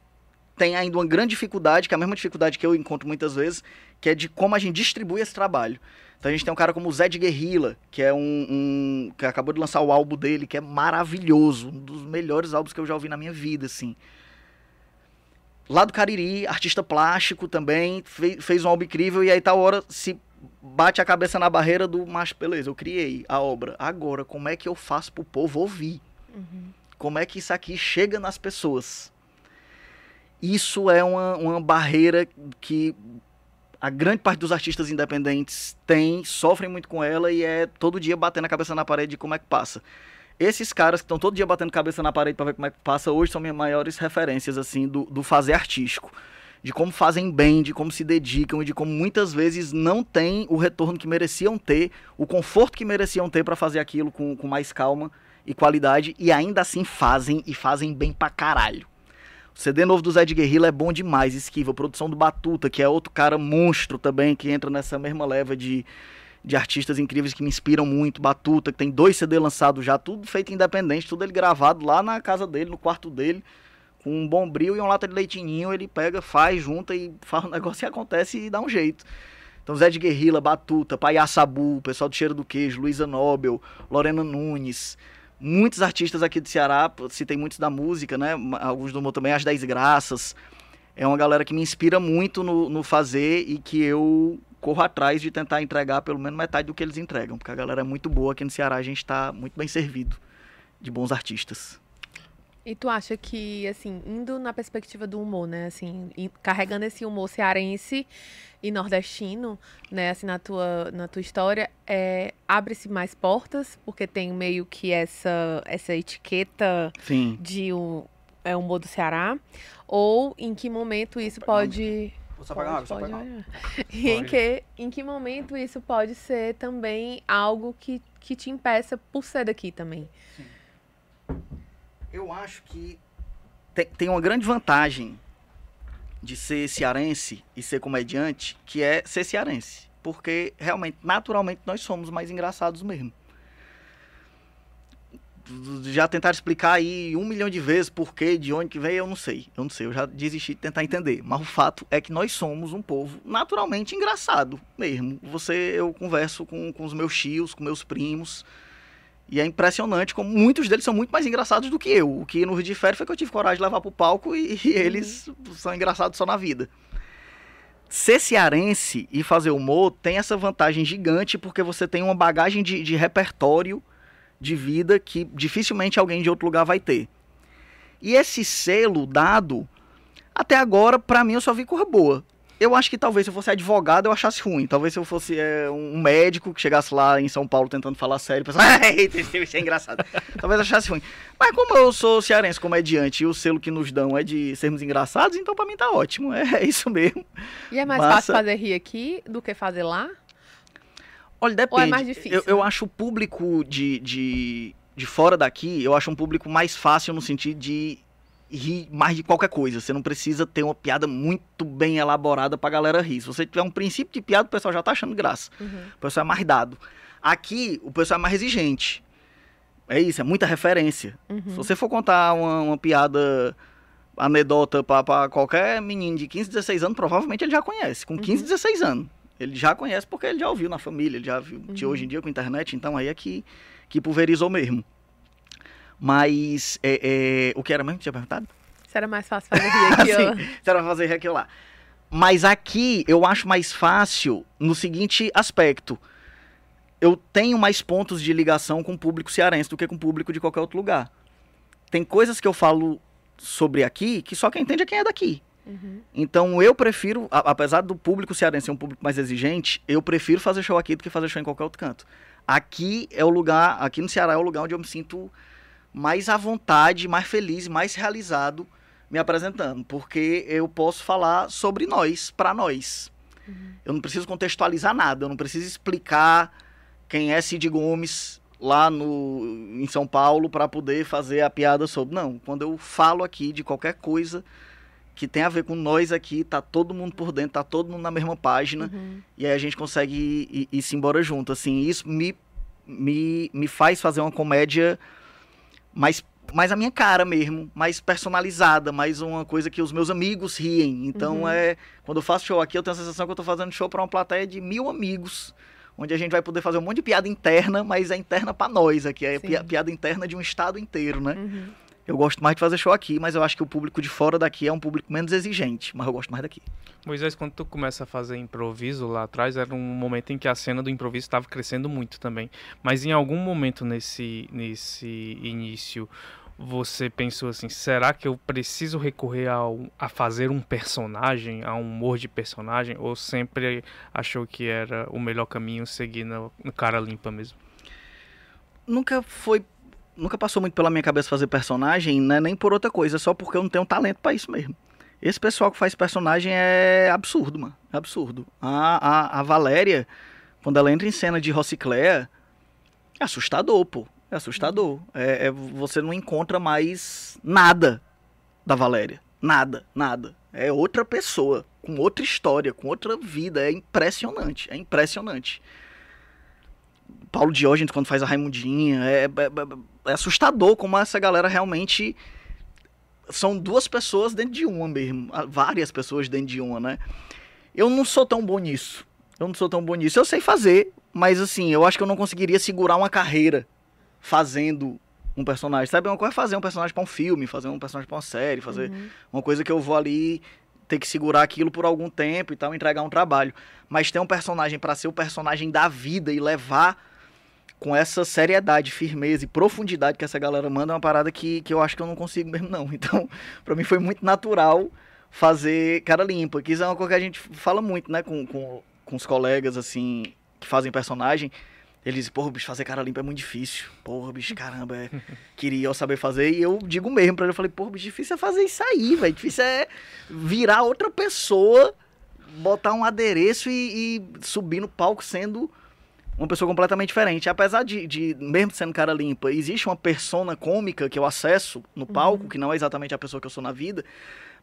têm ainda uma grande dificuldade, que é a mesma dificuldade que eu encontro muitas vezes, que é de como a gente distribui esse trabalho. Então a gente tem um cara como o Zé de Guerrilla, que é um, um, que acabou de lançar o álbum dele, que é maravilhoso, um dos melhores álbuns que eu já ouvi na minha vida, assim. Lá do Cariri, artista plástico também, fez, fez um álbum incrível e aí tal hora se bate a cabeça na barreira do, mas beleza, eu criei a obra. Agora, como é que eu faço pro povo ouvir? Uhum. Como é que isso aqui chega nas pessoas? Isso é uma, uma barreira que a grande parte dos artistas independentes tem, sofrem muito com ela e é todo dia batendo a cabeça na parede de como é que passa. Esses caras que estão todo dia batendo cabeça na parede para ver como é que passa, hoje são minhas maiores referências, assim, do, do fazer artístico. De como fazem bem, de como se dedicam e de como muitas vezes não têm o retorno que mereciam ter, o conforto que mereciam ter para fazer aquilo com, com mais calma e qualidade e ainda assim fazem e fazem bem pra caralho. O CD novo do Zé de Guerrilla é bom demais, esquiva. Produção do Batuta, que é outro cara monstro também, que entra nessa mesma leva de, de artistas incríveis que me inspiram muito. Batuta, que tem dois CD lançados já, tudo feito independente, tudo ele gravado lá na casa dele, no quarto dele, com um bom brilho e um lata de leitinho. Ele pega, faz, junta e faz um negócio e acontece e dá um jeito. Então, Zé de Guerrilla, Batuta, Paiá Sabu, pessoal do Cheiro do Queijo, Luísa Nobel, Lorena Nunes muitos artistas aqui do Ceará, citei muitos da música, né? Alguns do humor também, As Dez Graças. é uma galera que me inspira muito no, no fazer e que eu corro atrás de tentar entregar pelo menos metade do que eles entregam, porque a galera é muito boa aqui no Ceará, a gente está muito bem servido de bons artistas. E tu acha que, assim, indo na perspectiva do humor, né, assim, carregando esse humor cearense e nordestino, né, assim, na tua, na tua história, é, abre-se mais portas, porque tem meio que essa, essa etiqueta Sim. de um, é, humor do Ceará, ou em que momento isso pode... Vou só pagar água, só pagar. E em que, em que momento isso pode ser também algo que, que te impeça por ser daqui também? Eu acho que tem, uma grande vantagem de ser cearense e ser comediante, que é ser cearense. Porque realmente, naturalmente, nós somos mais engraçados mesmo. Já tentaram explicar aí um milhão de vezes por quê, de onde que veio, eu não sei. Eu não sei, eu já desisti de tentar entender. Mas o fato é que nós somos um povo naturalmente engraçado mesmo. Você, eu converso com, com os meus tios, com meus primos. E é impressionante como muitos deles são muito mais engraçados do que eu. O que nos difere foi que eu tive coragem de levar pro palco e, e eles são engraçados só na vida. Ser cearense e fazer humor tem essa vantagem gigante porque você tem uma bagagem de, de repertório de vida que dificilmente alguém de outro lugar vai ter. E esse selo dado, até agora, pra mim, eu só vi cor boa. Eu acho que talvez se eu fosse advogado eu achasse ruim. Talvez se eu fosse é, um médico que chegasse lá em São Paulo tentando falar sério, pensasse, ah, isso é engraçado. talvez eu achasse ruim. Mas como eu sou cearense comediante e o selo que nos dão é de sermos engraçados, então pra mim tá ótimo. É, isso mesmo. E é mais Massa. fácil fazer rir aqui do que fazer lá? Olha, depende. Ou é mais difícil, Eu, eu acho o público de, de, de fora daqui, eu acho um público mais fácil no sentido de rir mais de qualquer coisa. Você não precisa ter uma piada muito bem elaborada pra galera rir. Se você tiver um princípio de piada, o pessoal já tá achando graça. Uhum. O pessoal é mais dado. Aqui, o pessoal é mais exigente. É isso, é muita referência. Uhum. Se você for contar uma, uma piada anedota pra, pra qualquer menino de 15, 16 anos, provavelmente ele já conhece. Com 15, 16 anos. Ele já conhece porque ele já ouviu na família, ele já viu. de Hoje em dia com a internet, então aí é que, que pulverizou mesmo. Mas é, é, o que era mesmo que tinha perguntado? Se era mais fácil fazer rir aqui, ó. Sim, você vai fazer aquilo lá. Mas aqui eu acho mais fácil no seguinte aspecto. Eu tenho mais pontos de ligação com o público cearense do que com o público de qualquer outro lugar. Tem coisas que eu falo sobre aqui que só quem entende é quem é daqui. Uhum. Então eu prefiro, a- apesar do público cearense ser um público mais exigente, eu prefiro fazer show aqui do que fazer show em qualquer outro canto. Aqui é o lugar, aqui no Ceará é o lugar onde eu me sinto mais à vontade, mais feliz, mais realizado me apresentando, porque eu posso falar sobre nós, para nós. Eu não preciso contextualizar nada, eu não preciso explicar quem é Cid Gomes lá no, em São Paulo para poder fazer a piada sobre. Não, quando eu falo aqui de qualquer coisa que tem a ver com nós aqui, tá todo mundo por dentro, tá todo mundo na mesma página, Uhum. e aí a gente consegue ir, ir, ir-se embora junto. Assim, isso me, me, me faz fazer uma comédia mais, mais a minha cara mesmo, mais personalizada, mais uma coisa que os meus amigos riem. Então Uhum. é. Quando eu faço show aqui, eu tenho a sensação que eu tô fazendo show para uma plateia de mil amigos. Onde a gente vai poder fazer um monte de piada interna, mas é interna para nós aqui. É pi- piada interna de um estado inteiro, né? Uhum. Eu gosto mais de fazer show aqui, mas eu acho que o público de fora daqui é um público menos exigente. Mas eu gosto mais daqui. Moisés, quando tu começa a fazer improviso lá atrás, era um momento em que a cena do improviso estava crescendo muito também. Mas em algum momento nesse, nesse início, você pensou assim, será que eu preciso recorrer ao, a fazer um personagem, a um humor de personagem? Ou sempre achou que era o melhor caminho seguir no, no cara limpa mesmo? nunca foi. Nunca passou muito pela minha cabeça fazer personagem, né? Nem por outra coisa, só porque eu não tenho talento pra isso mesmo. Esse pessoal que faz personagem é absurdo, mano. É absurdo. A, a, a Valéria, quando ela entra em cena de Rocicléa, é assustador, pô. É assustador. É, é- você não encontra mais nada da Valéria. Nada, nada. É outra pessoa, com outra história, com outra vida. É impressionante. É impressionante. Paulo Diógenes quando faz a Raimundinha. É, é- é- assustador como essa galera realmente são duas pessoas dentro de uma mesmo. Várias pessoas dentro de uma, né? Eu não sou tão bom nisso. Eu não sou tão bom nisso. Eu sei fazer, mas assim, eu acho que eu não conseguiria segurar uma carreira fazendo um personagem. Sabe, uma coisa é fazer um personagem pra um filme, fazer um personagem pra uma série, fazer Uhum. uma coisa que eu vou ali ter que segurar aquilo por algum tempo e tal, entregar um trabalho. Mas ter um personagem para ser o personagem da vida e levar com essa seriedade, firmeza e profundidade que essa galera manda é uma parada que, que eu acho que eu não consigo mesmo, não. Então, para mim foi muito natural fazer cara limpa. Que isso é uma coisa que a gente fala muito, né, com, com, com os colegas, assim, que fazem personagem. Eles dizem, porra, bicho, fazer cara limpa é muito difícil. Porra, bicho, caramba, é... queria eu saber fazer. E eu digo mesmo pra ele, eu falei, porra, bicho, difícil é fazer isso aí, velho. Difícil é virar outra pessoa, botar um adereço e, e subir no palco sendo uma pessoa completamente diferente. Apesar de, de, mesmo sendo cara limpa, existe uma persona cômica que eu acesso no palco, uhum. que não é exatamente a pessoa que eu sou na vida,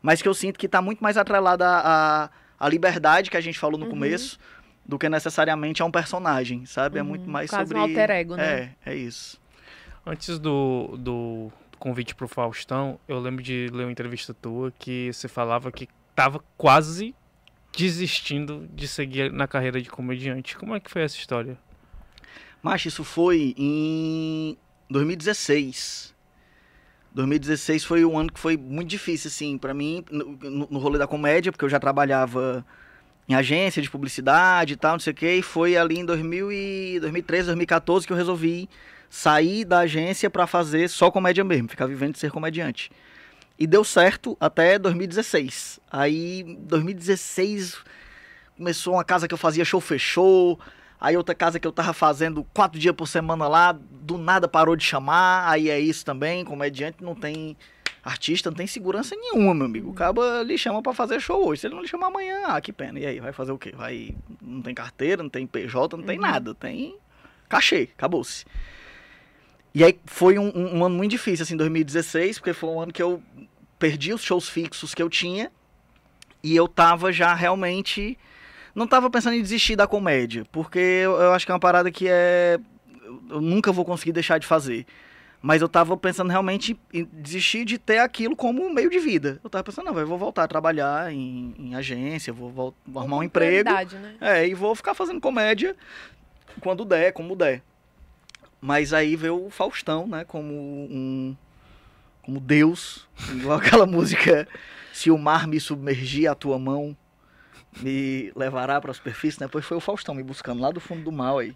mas que eu sinto que está muito mais atrelada à, à liberdade que a gente falou no uhum. começo do que necessariamente a um personagem, sabe? Uhum. É muito uhum. mais Quase sobre... um alter ego, né? É, é isso. Antes do, do convite pro Faustão, eu lembro de ler uma entrevista tua que você falava que tava quase desistindo de seguir na carreira de comediante. Como é que foi essa história? Mas isso foi em 2016. 2016 foi um ano que foi muito difícil, assim, para mim, no, no rolê da comédia, porque eu já trabalhava em agência de publicidade e tal, não sei o quê, e foi ali em 2000 e 2013, 2014 que eu resolvi sair da agência para fazer só comédia mesmo, ficar vivendo de ser comediante. E deu certo até 2016. Aí, 2016 começou uma casa que eu fazia show fechou, Aí outra casa que eu tava fazendo quatro dias por semana lá, do nada parou de chamar. Aí é isso também, comediante não tem. Artista não tem segurança nenhuma, meu amigo. O cabo lhe chama para fazer show hoje. Se ele não lhe chamar amanhã, ah, que pena. E aí, vai fazer o quê? Vai. Não tem carteira, não tem PJ, não tem uhum. nada. Tem cachê, acabou-se. E aí foi um, um, um, ano muito difícil, assim, 2016, porque foi um ano que eu perdi os shows fixos que eu tinha. E eu tava já realmente não tava pensando em desistir da comédia, porque eu, eu acho que é uma parada que é. Eu nunca vou conseguir deixar de fazer. Mas eu tava pensando realmente em desistir de ter aquilo como meio de vida. Eu tava pensando, não, eu vou voltar a trabalhar em, em agência, vou, vou, vou arrumar um emprego. Né? É, e vou ficar fazendo comédia quando der, como der. Mas aí veio o Faustão, né, como um. como Deus, igual aquela música Se o mar me submergir a tua mão, me levará para a superfície, né? Depois foi o Faustão me buscando lá do fundo do mal aí.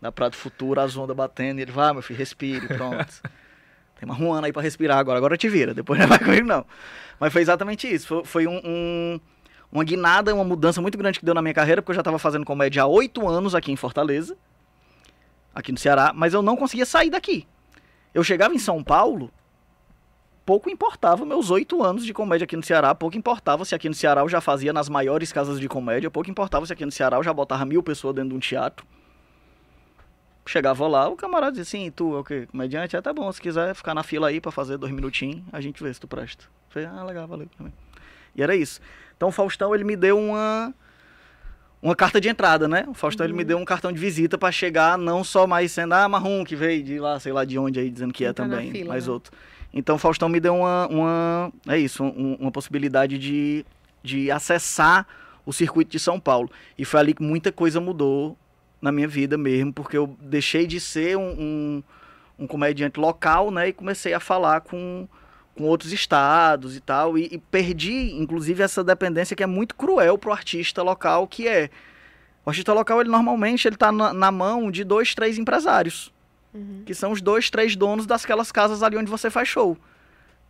Na Praia do Futuro, as ondas batendo, e ele vai, ah, meu filho, respire, pronto. Tem uma ruana aí para respirar agora, agora te vira, depois não vai comigo não. Mas foi exatamente isso, foi, foi um, um, uma guinada, uma mudança muito grande que deu na minha carreira, porque eu já estava fazendo comédia há oito anos aqui em Fortaleza, aqui no Ceará, mas eu não conseguia sair daqui. Eu chegava em São Paulo, pouco importava meus oito anos de comédia aqui no Ceará, pouco importava se aqui no Ceará eu já fazia nas maiores casas de comédia, pouco importava se aqui no Ceará eu já botava mil pessoas dentro de um teatro. Chegava lá, o camarada dizia assim, tu é o quê? Comediante? É, tá bom, se quiser ficar na fila aí para fazer dois minutinhos, a gente vê se tu presta. falei, ah, legal, valeu. E era isso. Então o Faustão, ele me deu uma uma carta de entrada, né? O Faustão uhum. ele me uhum. deu um cartão de visita para chegar não só mais sendo ah, marrom que veio de lá, sei lá de onde aí dizendo que é também, fila, mas né? outro. Então o Faustão me deu uma, uma é isso, um, uma possibilidade de, de acessar o circuito de São Paulo. E foi ali que muita coisa mudou na minha vida mesmo, porque eu deixei de ser um, um, um comediante local, né, e comecei a falar com, com outros estados e tal, e, e, perdi, inclusive, essa dependência que é muito cruel pro artista local, que é o artista local, ele normalmente ele tá na, na mão de dois, três empresários. Uhum. Que são os dois, três donos daquelas casas ali onde você faz show.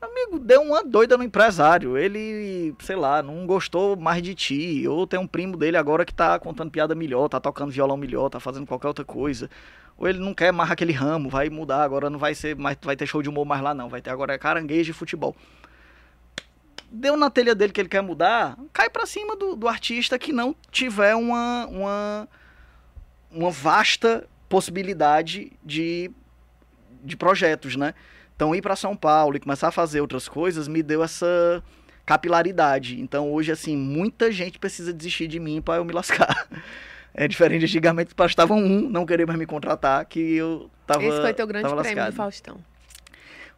Amigo, deu uma doida no empresário. Ele, sei lá, não gostou mais de ti. Ou tem um primo dele agora que tá contando piada melhor, tá tocando violão melhor, tá fazendo qualquer outra coisa. Ou ele não quer mais aquele ramo, vai mudar, agora não vai ser mais, vai ter show de humor mais lá não, vai ter agora caranguejo e futebol. Deu na telha dele que ele quer mudar, cai para cima do, do artista que não tiver uma, uma, uma vasta possibilidade de, de projetos, né? Então, ir para São Paulo e começar a fazer outras coisas me deu essa capilaridade. Então, hoje, assim, muita gente precisa desistir de mim para eu me lascar. É diferente antigamente, bastavam um não querer mais me contratar, que eu tava Esse foi teu grande prêmio lascado. do Faustão.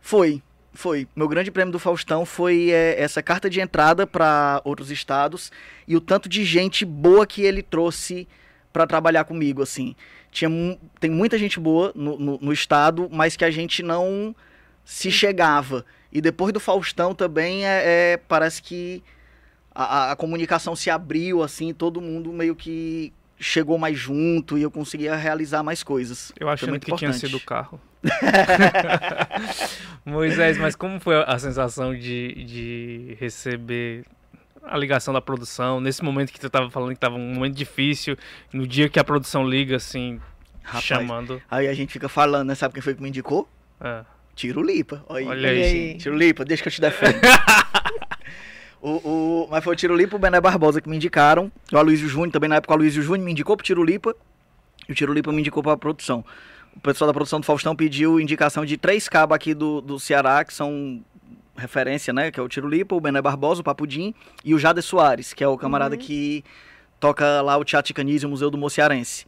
Foi, foi. Meu grande prêmio do Faustão foi é, essa carta de entrada para outros estados e o tanto de gente boa que ele trouxe para trabalhar comigo, assim tinha, tem muita gente boa no, no, no, estado, mas que a gente não se chegava. E depois do Faustão também é, é parece que a, a- comunicação se abriu, assim, todo mundo meio que chegou mais junto e eu conseguia realizar mais coisas. Eu achando muito que tinha importante. sido o carro. Moisés, mas como foi a sensação de, de receber a ligação da produção, nesse momento que tu tava falando que tava um momento difícil, no dia que a produção liga, assim, Rapaz, chamando. aí a gente fica falando, né? Sabe quem foi que me indicou? É. Tiro Lipa. Olha, Olha aí. aí. Tiro Lipa, deixa que eu te defendo. o, o, mas foi o Tiro Lipa e o Bené Barbosa que me indicaram. O Aloysio Júnior, também na época o Aloysio Júnior me indicou pro Tiro Lipa. E o Tiro Lipa me indicou pra produção. O pessoal da produção do Faustão pediu indicação de três cabos aqui do, do Ceará, que são referência, né? Que é o Tiro Lipa, o Bené Barbosa, o Papudim e o Jade Soares, que é o camarada Uhum. que toca lá o Teatro Ticanísio, o Museu do Mociarense.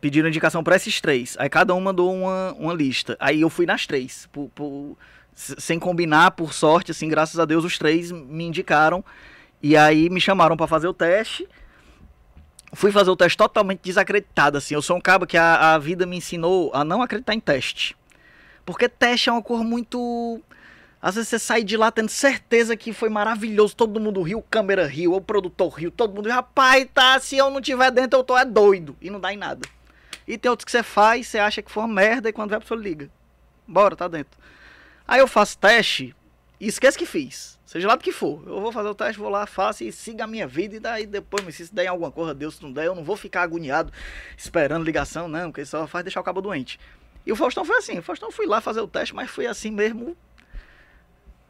Pediram indicação pra esses três. Aí cada um mandou uma, uma lista. Aí eu fui nas três. por- por- sem combinar, por sorte, assim, graças a Deus, os três me indicaram. E aí me chamaram pra fazer o teste. Fui fazer o teste totalmente desacreditado, assim. Eu sou um cabo que a, a vida me ensinou a não acreditar em teste. Porque teste é uma cor muito. Às vezes você sai de lá tendo certeza que foi maravilhoso, todo mundo riu, câmera riu, o produtor riu, todo mundo riu. Rapaz, tá, se eu não tiver dentro, eu tô é doido. E não dá em nada. E tem outros que você faz, você acha que foi uma merda, e quando vai a pessoa liga. Bora, tá dentro. Aí eu faço teste e esqueço que fiz. Seja lá do que for. Eu vou fazer o teste, vou lá, faço e siga a minha vida. E daí depois, se der em alguma coisa, Deus, se não der, eu não vou ficar agoniado esperando ligação, não, porque só faz deixar o cabo doente. E o Faustão foi assim. O Faustão fui lá fazer o teste, mas foi assim mesmo.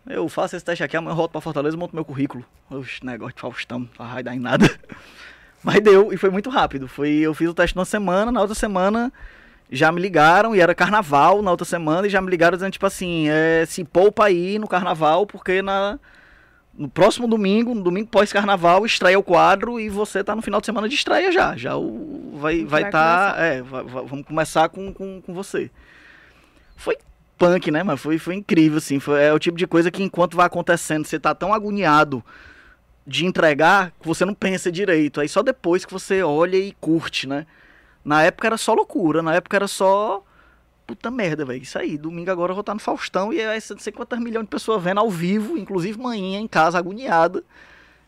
Eu faço esse teste aqui, amanhã eu volto pra Fortaleza e monto meu currículo. Oxe, negócio de Faustão, não vai dar em nada. Mas deu, e foi muito rápido. Foi, eu fiz o teste numa semana, na outra semana já me ligaram, e era carnaval na outra semana, e já me ligaram dizendo, tipo assim, é, se poupa aí no carnaval, porque na, no próximo domingo, no domingo pós-carnaval, estreia o quadro e você tá no final de semana de estreia já. Já o, vai gente vai vai tá, é, vai- vamos começar com, com, com você. Foi punk, né, mas foi, foi incrível, assim, foi, é o tipo de coisa que enquanto vai acontecendo, você tá tão agoniado de entregar que você não pensa direito. Aí só depois que você olha e curte, né? Na época era só loucura, na época era só. Puta merda, velho. Isso aí, domingo agora eu vou estar no Faustão e sei quantas milhões de pessoas vendo ao vivo, inclusive manhinha em casa agoniada.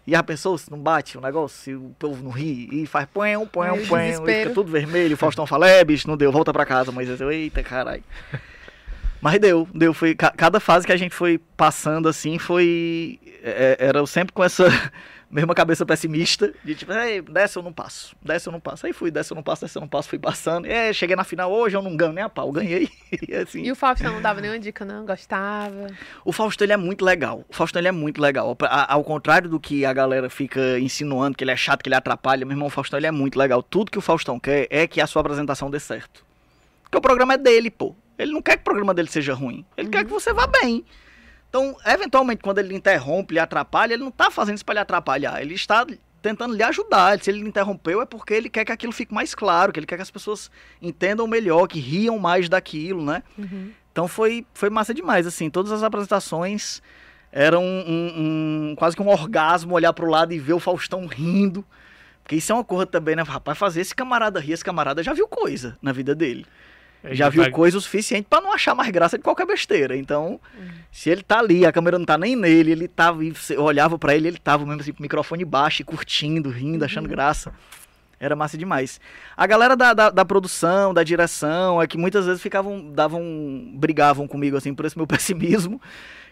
E a pessoa, se não bate o negócio, se o povo não ri e faz põe, põe, põe, fica tudo vermelho. O Faustão fala, é, bicho, não deu, volta pra casa. Mas eu, eita, caralho. Mas deu, deu. Foi, ca- cada fase que a gente foi passando assim foi. é, era sempre com essa mesma cabeça pessimista. De tipo, "Ei, dessa eu não passo, dessa eu não passo. Aí fui, dessa eu não passo, dessa eu não passo, fui passando. É, cheguei na final, hoje eu não ganho nem a pau, ganhei. E assim, E o Faustão não dava nenhuma dica, não? Gostava. o Fausto ele é muito legal. O Fausto ele é muito legal. Ao contrário do que a galera fica insinuando, que ele é chato, que ele atrapalha, meu irmão, o Faustão ele é muito legal. Tudo que o Faustão quer é que a sua apresentação dê certo. Porque o programa é dele, pô. Ele não quer que o programa dele seja ruim. Ele quer que você vá bem. Então, eventualmente, quando ele interrompe, lhe atrapalha, ele não tá fazendo isso pra lhe atrapalhar. Ele está tentando lhe ajudar. Se ele interrompeu, é porque ele quer que aquilo fique mais claro, que ele quer que as pessoas entendam melhor, que riam mais daquilo, né? Uhum. Então foi, foi massa demais, assim. Todas as apresentações eram um, um- quase que um orgasmo olhar pro lado e ver o Faustão rindo. Porque isso é uma coisa também, né? Rapaz, fazer esse camarada rir, esse camarada já viu coisa na vida dele. Ele já viu vai- coisa o suficiente pra não achar mais graça de qualquer besteira. Então, se ele tá ali, a câmera não tá nem nele, ele tava, e você olhava pra ele, ele tava mesmo assim, com o microfone baixo, e curtindo, rindo, achando graça. Era massa demais. A galera da, da, da produção, da direção, é que muitas vezes ficavam, davam, brigavam comigo, assim, por esse meu pessimismo.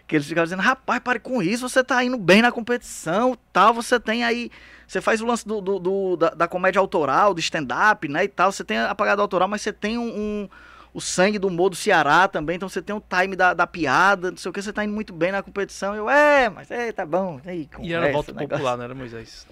Que eles ficavam dizendo, rapaz, pare com isso, você tá indo bem na competição, tal, você tem aí. Você faz o lance do, do- do- da, da comédia autoral, do stand-up, né? E tal. Você tem a pagada autoral, mas você tem um, um- o sangue do humor do Ceará também. Então você tem o time da, da piada, não sei o que, você tá indo muito bem na competição. Eu, é, mas é, tá bom. Aí, E era conversa, voto negócio. popular, não era Moisés?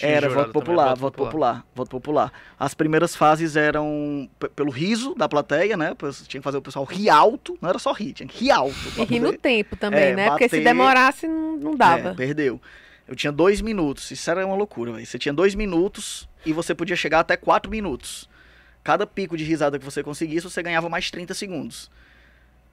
Era voto também? popular, voto popular, voto popular. As primeiras fases eram pelo riso da plateia, né? Tinha que fazer o pessoal rir alto, não era só rir, tinha que rir alto. E rir no tempo também, É, né? Porque se bater- demorasse, não, não dava. É, perdeu. Eu tinha dois minutos, isso era uma loucura, velho. Você tinha dois minutos e você podia chegar até quatro minutos. Cada pico de risada que você conseguisse, você ganhava mais 30 segundos.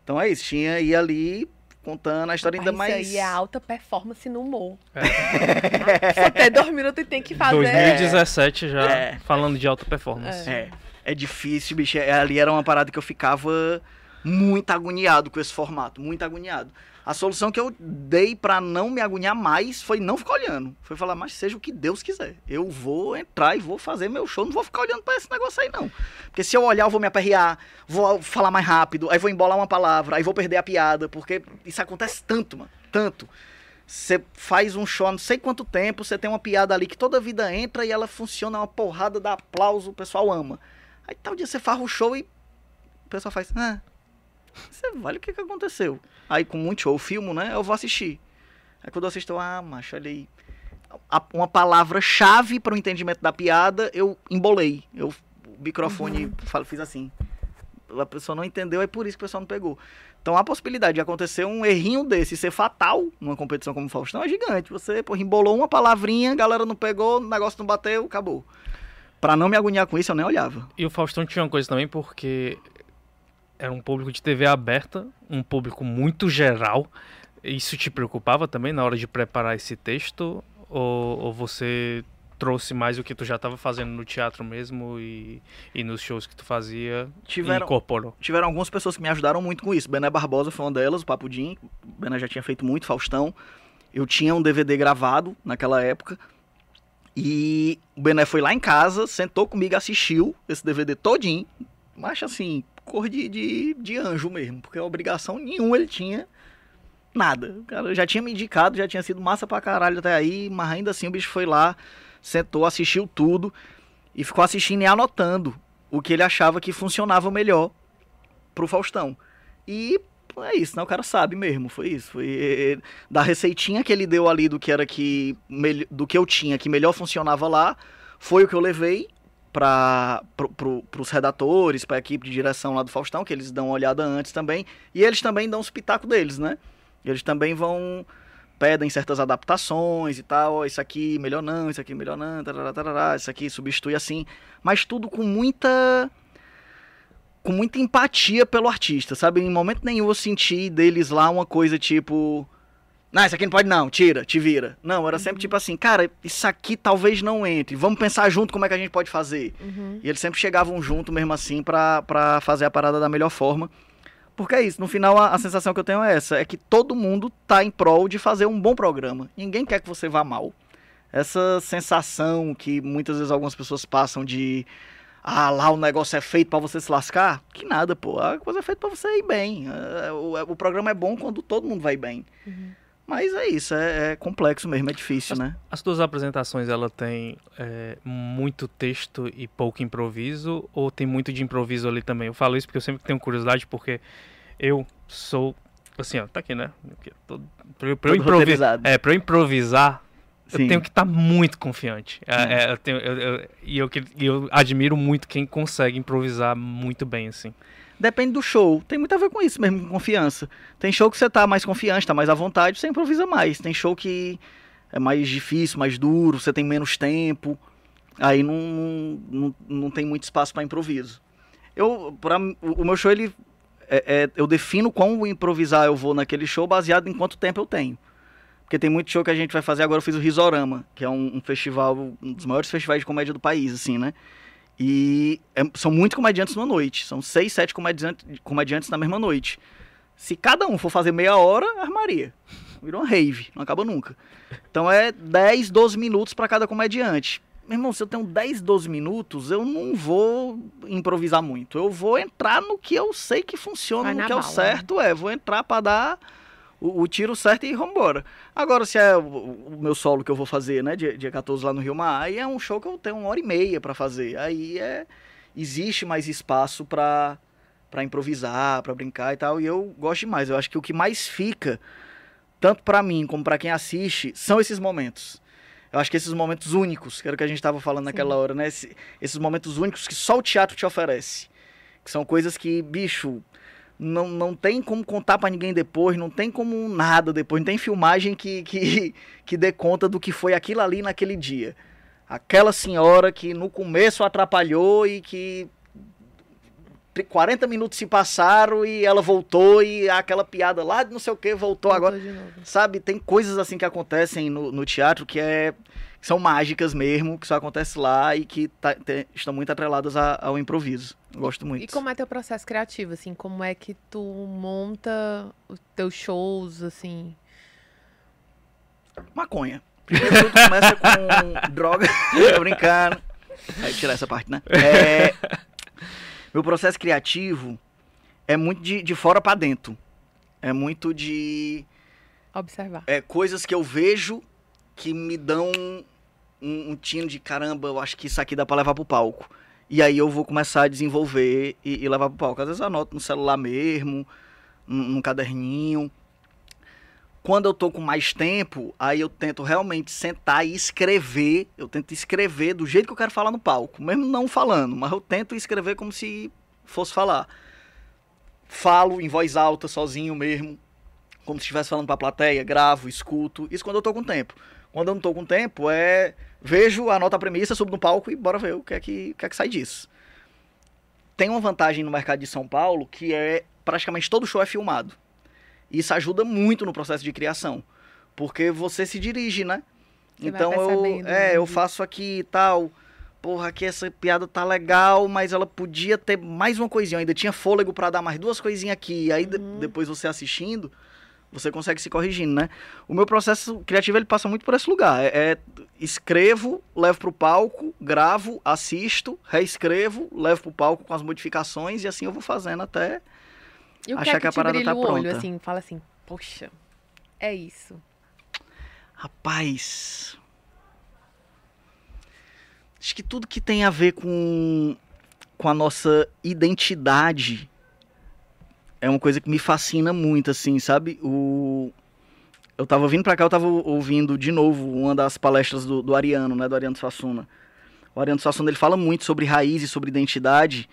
Então é isso, tinha ir ali contando a história ainda Rapaz, mais. Isso aí é alta performance no humor. É. Só até dois minutos e tem que fazer. 2017 já É. falando de alta performance. É, é difícil, bicho. É, Ali era uma parada que eu ficava muito agoniado com esse formato, muito agoniado. A solução que eu dei pra não me agoniar mais foi não ficar olhando. Foi falar, mas seja o que Deus quiser. Eu vou entrar e vou fazer meu show. Não vou ficar olhando pra esse negócio aí, não. Porque se eu olhar, eu vou me aperrear, vou falar mais rápido, aí vou embolar uma palavra, aí vou perder a piada. Porque isso acontece tanto, mano. Tanto. Você faz um show há não sei quanto tempo, você tem uma piada ali que toda vida entra e ela funciona, uma porrada, dá aplauso, o pessoal ama. Aí tal dia você farra o show e o pessoal faz, ah, você vale o que, que aconteceu. Aí com muito show, eu filmo, né? Eu vou assistir. Aí quando eu assisto, eu, ah, macho, olha aí. A- Uma palavra-chave para o entendimento da piada, eu embolei. Eu, o microfone, falo, fiz assim. A pessoa não entendeu, é por isso que o pessoal não pegou. Então a possibilidade de acontecer um errinho desse e ser fatal numa competição como o Faustão é gigante. Você, pô, embolou uma palavrinha, a galera não pegou, o negócio não bateu, acabou. Pra não me agoniar com isso, eu nem olhava. E o Faustão tinha uma coisa também, porque era um público de TV aberta, um público muito geral. Isso te preocupava também na hora de preparar esse texto? Ou, ou você trouxe mais o que tu já estava fazendo no teatro mesmo e, e nos shows que tu fazia Tiveram, incorporou? tiveram algumas pessoas que me ajudaram muito com isso. Bené Barbosa foi uma delas, o Papudim. O Bené já tinha feito muito, Faustão. Eu tinha um DVD gravado naquela época. E o Bené foi lá em casa, sentou comigo, assistiu esse DVD todinho. Mas assim, cor de, de, de anjo mesmo, porque obrigação nenhuma ele tinha. Nada. O cara já tinha me indicado, já tinha sido massa pra caralho até aí, mas ainda assim o bicho foi lá, sentou, assistiu tudo e ficou assistindo e anotando o que ele achava que funcionava melhor pro Faustão. E é isso, né? O cara sabe mesmo, foi isso. Foi eh, da receitinha que ele deu ali do que era que do que eu tinha que melhor funcionava lá, foi o que eu levei para pro, pros redatores, para a equipe de direção lá do Faustão, que eles dão uma olhada antes também, e eles também dão os pitacos deles, né? Eles também vão pedem certas adaptações e tal, ó, isso aqui melhor não, isso aqui melhor não, tarará, tarará, isso aqui substitui assim, mas tudo com muita com muita empatia pelo artista, sabe? Em momento nenhum eu senti deles lá uma coisa tipo. Não, isso aqui não pode não, tira, te vira. Não, era sempre tipo assim, cara, isso aqui talvez não entre. Vamos pensar junto como é que a gente pode fazer. Uhum. E eles sempre chegavam junto mesmo assim pra, pra fazer a parada da melhor forma. Porque é isso, no final a, a sensação que eu tenho é essa, é que todo mundo tá em prol de fazer um bom programa. Ninguém quer que você vá mal. Essa sensação que muitas vezes algumas pessoas passam de ah, lá o negócio é feito pra você se lascar, que nada, pô. A coisa é feita pra você ir bem. É, O, o programa é bom quando todo mundo vai bem. Mas é isso, é, é complexo mesmo, é difícil, né? As tuas apresentações, ela tem é, muito texto e pouco improviso? Ou tem muito de improviso ali também? Eu falo isso porque eu sempre tenho curiosidade, porque eu sou... Assim, ó, tá aqui, né? Todo- pra, eu- pra eu Todo improvi- roteirizado. é, pra eu improvisar, Sim. eu tenho que estar muito confiante. É, é, eu tenho- eu- eu- e eu, e eu admiro muito quem consegue improvisar muito bem, assim. Depende do show. Tem muito a ver com isso mesmo, com confiança. Tem show que você tá mais confiante, tá mais à vontade, você improvisa mais. Tem show que é mais difícil, mais duro, você tem menos tempo. Aí não, não, não tem muito espaço para improviso. Eu, pra, o meu show, ele. é- é- eu defino quão improvisar eu vou naquele show baseado em quanto tempo eu tenho. Porque tem muito show que a gente vai fazer agora. Eu fiz o Risorama, que é um, um festival, um dos maiores festivais de comédia do país, assim, né? E é- são muitos comediantes numa noite. São seis, sete comediantes, comediantes na mesma noite. Se cada um for fazer meia hora, armaria. Virou uma rave, não acaba nunca. Então é 10, 12 minutos para cada comediante. Meu irmão, se eu tenho 10, 12 minutos, eu não vou improvisar muito. Eu vou entrar no que eu sei que funciona, Vai no que é o bala, né? certo, é. Vou entrar para dar o, o tiro certo e vambora. Agora, se é o, o meu solo que eu vou fazer, né, dia, dia 14 lá no Rio Mar, aí é um show que eu tenho uma hora e meia para fazer. Aí é existe mais espaço para para improvisar, para brincar e tal, e eu gosto demais. Eu acho que o que mais fica, tanto para mim como para quem assiste, são esses momentos. Eu acho que esses momentos únicos, que era o que a gente estava falando naquela hora, né? Esse- esses momentos únicos que só o teatro te oferece. Que são coisas que, bicho, não, não tem como contar pra ninguém depois, não tem como nada depois, não tem filmagem que, que, que dê conta do que foi aquilo ali naquele dia. Aquela senhora que no começo atrapalhou e que 40 minutos se passaram e ela voltou e aquela piada lá de não sei o que voltou agora. Voltou novo. Sabe, tem coisas assim que acontecem no, no teatro que é que são mágicas mesmo, que só acontece lá e que tá- te- estão muito atreladas a- ao improviso. Gosto muito. E como é teu processo criativo, assim? Como é que tu monta os teus shows, assim? Maconha. Primeiro tudo começa com droga. Tô brincando. Aí tirar essa parte, né? É, Meu processo criativo é muito de, de fora pra dentro. É muito de Observar. é, coisas que eu vejo que me dão um, um tino de caramba, eu acho que isso aqui dá pra levar pro palco. E aí eu vou começar a desenvolver e, e levar pro palco. Às vezes eu anoto no celular mesmo, num, num caderninho. Quando eu tô com mais tempo, aí eu tento realmente sentar e escrever. Eu tento escrever do jeito que eu quero falar no palco. Mesmo não falando, mas eu tento escrever como se fosse falar. Falo em voz alta, sozinho mesmo como se estivesse falando pra plateia, gravo, escuto. Isso quando eu tô com tempo. Quando eu não tô com tempo, é. Vejo, anoto a premissa, subo no palco e bora ver o que é que, o que, é que sai disso. Tem uma vantagem no mercado de São Paulo que é praticamente todo show é filmado. Isso ajuda muito no processo de criação. Porque você se dirige, né? Você então eu, é, né? eu faço aqui e tal. Porra, aqui essa piada tá legal, mas ela podia ter mais uma coisinha. Eu ainda tinha fôlego pra dar mais duas coisinhas aqui. Aí Uhum. depois você assistindo, você consegue se corrigindo, né? O meu processo criativo ele passa muito por esse lugar. É, é escrevo, levo pro palco, gravo, assisto, reescrevo, levo pro palco com as modificações e assim eu vou fazendo até. E o que Achar é que que, a te parada brilha tá o olho, pronta. assim? Fala assim, poxa, é isso. Rapaz. Acho que tudo que tem a ver com, com a nossa identidade é uma coisa que me fascina muito, assim, sabe? O... Eu tava vindo pra cá, eu tava ouvindo de novo uma das palestras do, do Ariano, né? Do Ariano Suassuna. O Ariano Suassuna, ele fala muito sobre raiz e sobre identidade.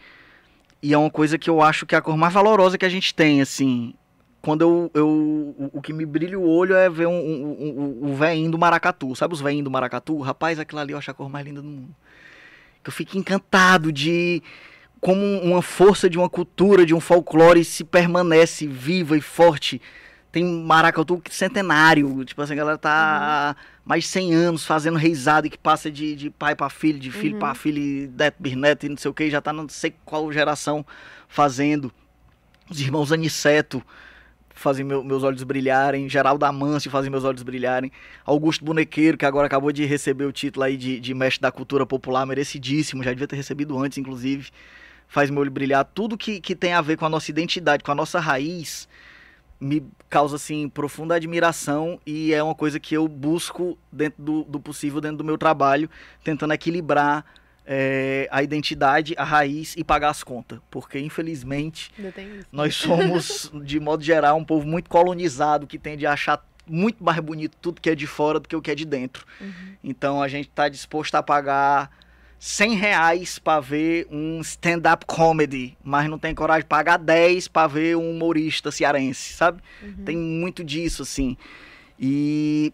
E é uma coisa que eu acho que é a cor mais valorosa que a gente tem, assim. Quando eu. eu o, que me brilha o olho é ver um, um, um, um do maracatu. Sabe os veinhos do maracatu? Rapaz, aquilo ali eu acho a cor mais linda do mundo. Eu fico encantado de como uma força de uma cultura, de um folclore se permanece viva e forte. Tem maracatu centenário, tipo assim, a galera tá há mais de 100 anos fazendo reisado e que passa de, de pai para filho, de filho Uhum. para filho, neto, bisneto e não sei o que, já tá não sei qual geração fazendo. Os irmãos Aniceto fazem meu- meus olhos brilharem, Geraldo Amâncio fazem meus olhos brilharem, Augusto Bonequeiro, que agora acabou de receber o título aí de, de mestre da cultura popular, merecidíssimo, já devia ter recebido antes, inclusive, faz meu olho brilhar. Tudo que, que tem a ver com a nossa identidade, com a nossa raiz, me causa, assim, profunda admiração e é uma coisa que eu busco dentro do, do possível, dentro do meu trabalho, tentando equilibrar é, a identidade, a raiz e pagar as contas. Porque, infelizmente, nós somos, de modo geral, um povo muito colonizado que tende a achar muito mais bonito tudo que é de fora do que o que é de dentro. Uhum. Então a gente está disposto a pagar 100 reais para ver um stand-up comedy, mas não tem coragem de pagar 10 para ver um humorista cearense, sabe? Uhum. Tem muito disso, assim. E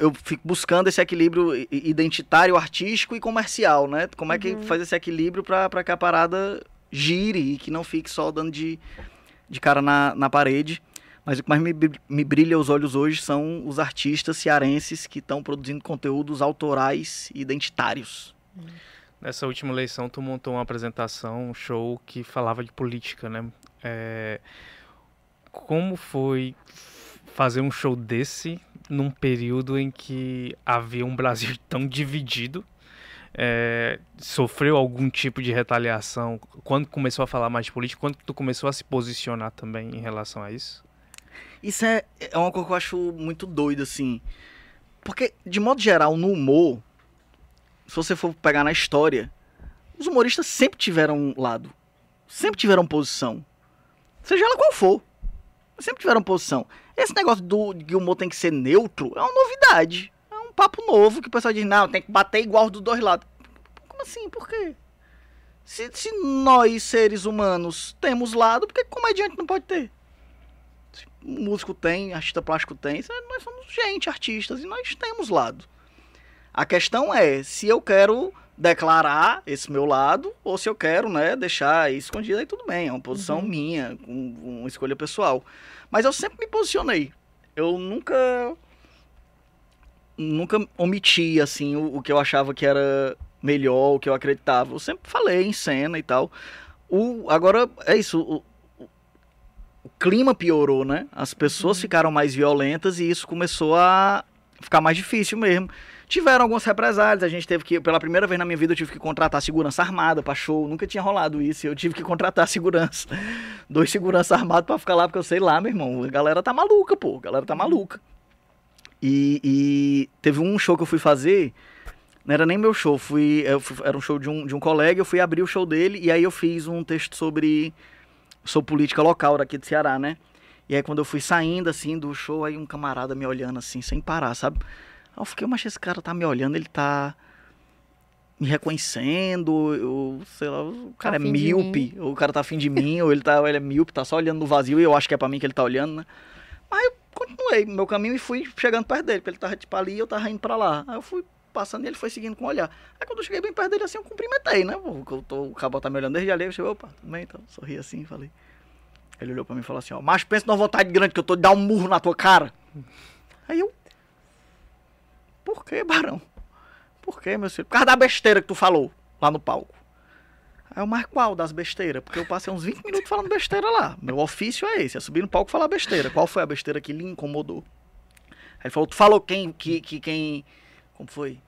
eu fico buscando esse equilíbrio identitário, artístico e comercial, né? Como é que Uhum. faz esse equilíbrio para que a parada gire e que não fique só dando de, de cara na, na parede. Mas o que mais me, me brilha os olhos hoje são os artistas cearenses que estão produzindo conteúdos autorais e identitários. Nessa última eleição, tu montou uma apresentação, um show que falava de política, né? É, Como foi fazer um show desse num período em que havia um Brasil tão dividido? É, sofreu algum tipo de retaliação quando começou a falar mais de política? Quando tu começou a se posicionar também em relação a isso? Isso é, é uma coisa que eu acho muito doido, assim. Porque, de modo geral, no humor, se você for pegar na história, os humoristas sempre tiveram um lado. Sempre tiveram posição. Seja ela qual for. Sempre tiveram posição. Esse negócio do que o humor tem que ser neutro é uma novidade. É um papo novo que o pessoal diz, não, tem que bater igual dos dois lados. Como assim? Por quê? Se, se nós, seres humanos, temos lado, por que comediante não pode ter? Se músico tem, artista plástico tem, nós somos gente, artistas, e nós temos lado. A questão é se eu quero declarar esse meu lado ou se eu quero, né, deixar escondido aí tudo bem, é uma posição Uhum. minha, um- uma escolha pessoal. Mas eu sempre me posicionei. Eu nunca nunca omiti, assim, o, o que eu achava que era melhor, o que eu acreditava. Eu sempre falei em cena e tal. O, agora, é isso, o, o, o clima piorou, né? As pessoas ficaram mais violentas e isso começou a ficar mais difícil mesmo. Tiveram algumas represálias, a gente teve que, pela primeira vez na minha vida, eu tive que contratar segurança armada pra show, nunca tinha rolado isso, eu tive que contratar segurança, dois segurança armados pra ficar lá, porque eu sei lá, meu irmão, a galera tá maluca, pô, a galera tá maluca. E, e teve um show que eu fui fazer, não era nem meu show, fui, fui- era um show de um, de um colega, eu fui abrir o show dele, e aí eu fiz um texto sobre, sobre política local daqui do Ceará, né? E aí quando eu fui saindo, assim, do show, aí um camarada me olhando, assim, sem parar, sabe? Eu fiquei, mas esse cara tá me olhando, ele tá me reconhecendo, eu, sei lá, o cara é afim de míope, ou o cara tá afim de mim, ou ele, tá, ele é míope, tá só olhando no vazio, e eu acho que é pra mim que ele tá olhando, né? Mas eu continuei meu caminho e fui chegando perto dele, porque ele tava tipo ali e eu tava indo pra lá. Aí eu fui passando e ele foi seguindo com o olhar. Aí quando eu cheguei bem perto dele assim, eu cumprimentei, né? Eu tô, o cabo tá me olhando desde ali, eu cheguei, opa, tudo bem, então, sorri assim, falei. Ele olhou pra mim e falou assim, ó, mas pensa numa vontade grande que eu tô de dar um murro na tua cara. Aí eu, por que, Barão? Por que, meu filho? Por causa da besteira que tu falou lá no palco. Aí eu, mas qual das besteiras? Porque eu passei uns 20 minutos falando besteira lá. Meu ofício é esse, é subir no palco e falar besteira. Qual foi a besteira que lhe incomodou? Aí ele falou, tu falou quem, que, que quem... Como foi?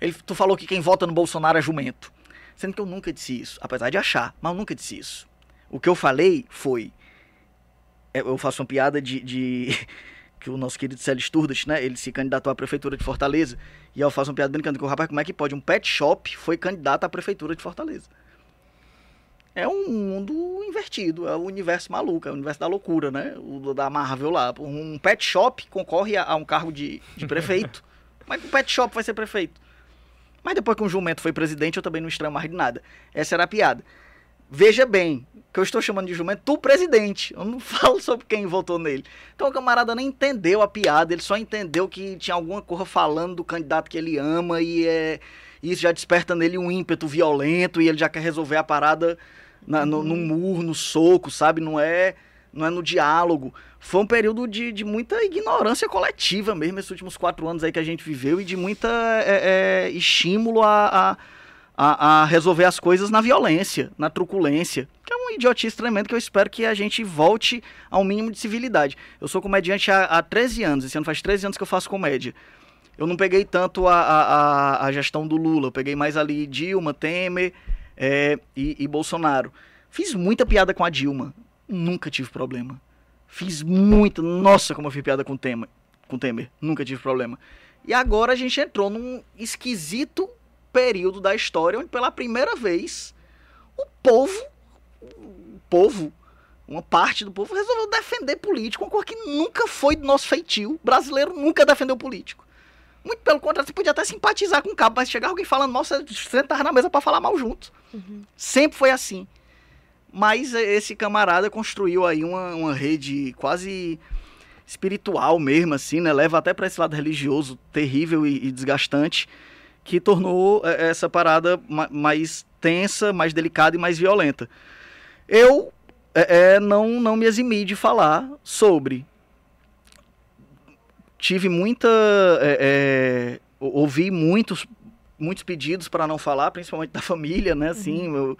Ele, tu falou que quem vota no Bolsonaro é jumento. Sendo que eu nunca disse isso, apesar de achar, mas eu nunca disse isso. O que eu falei foi... é, Eu faço uma piada de... de que o nosso querido Célio Sturdas, né? Ele se candidatou à prefeitura de Fortaleza. E eu faço uma piada brincando com o rapaz, como é que pode? Um pet shop foi candidato à prefeitura de Fortaleza. É um mundo invertido, é o universo maluco, é o universo da loucura, né? O da Marvel lá. Um pet shop concorre a, a um cargo de, de prefeito. Mas o pet shop vai ser prefeito. Mas depois que um jumento foi presidente, eu também não estranho mais de nada. Essa era a piada. Veja bem, que eu estou chamando de jumento tu presidente. Eu não falo sobre quem votou nele. Então o camarada nem entendeu a piada, ele só entendeu que tinha alguma coisa falando do candidato que ele ama e é, isso já desperta nele um ímpeto violento e ele já quer resolver a parada na, no, no murro, no soco, sabe? Não é, não é no diálogo. Foi um período de, de muita ignorância coletiva mesmo, esses últimos quatro anos aí que a gente viveu e de muita é, é, estímulo a, a a, a, resolver as coisas na violência, na truculência, que é um idiotice tremendo que eu espero que a gente volte ao mínimo de civilidade. Eu sou comediante há, há 13 anos, esse ano faz 13 anos que eu faço comédia. Eu não peguei tanto a, a, a gestão do Lula, eu peguei mais ali Dilma, Temer é, e, e Bolsonaro. Fiz muita piada com a Dilma, nunca tive problema. Fiz muita, nossa, como eu fiz piada com Temer, com Temer, nunca tive problema. E agora a gente entrou num esquisito período da história onde pela primeira vez o povo, o povo, uma parte do povo resolveu defender político, uma coisa que nunca foi do nosso feitio. O brasileiro nunca defendeu político. Muito pelo contrário, você podia até simpatizar com o cabo, mas chegar alguém falando mal, você sentava na mesa para falar mal junto. Uhum. Sempre foi assim. Mas esse camarada construiu aí uma, uma rede quase espiritual mesmo, assim, né? Leva até para esse lado religioso terrível e, e desgastante que tornou essa parada mais tensa, mais delicada e mais violenta. Eu é, não, não me eximi de falar sobre. Tive muita. É, é, ouvi muitos, muitos pedidos para não falar, principalmente da família, né? Assim, uhum. meu,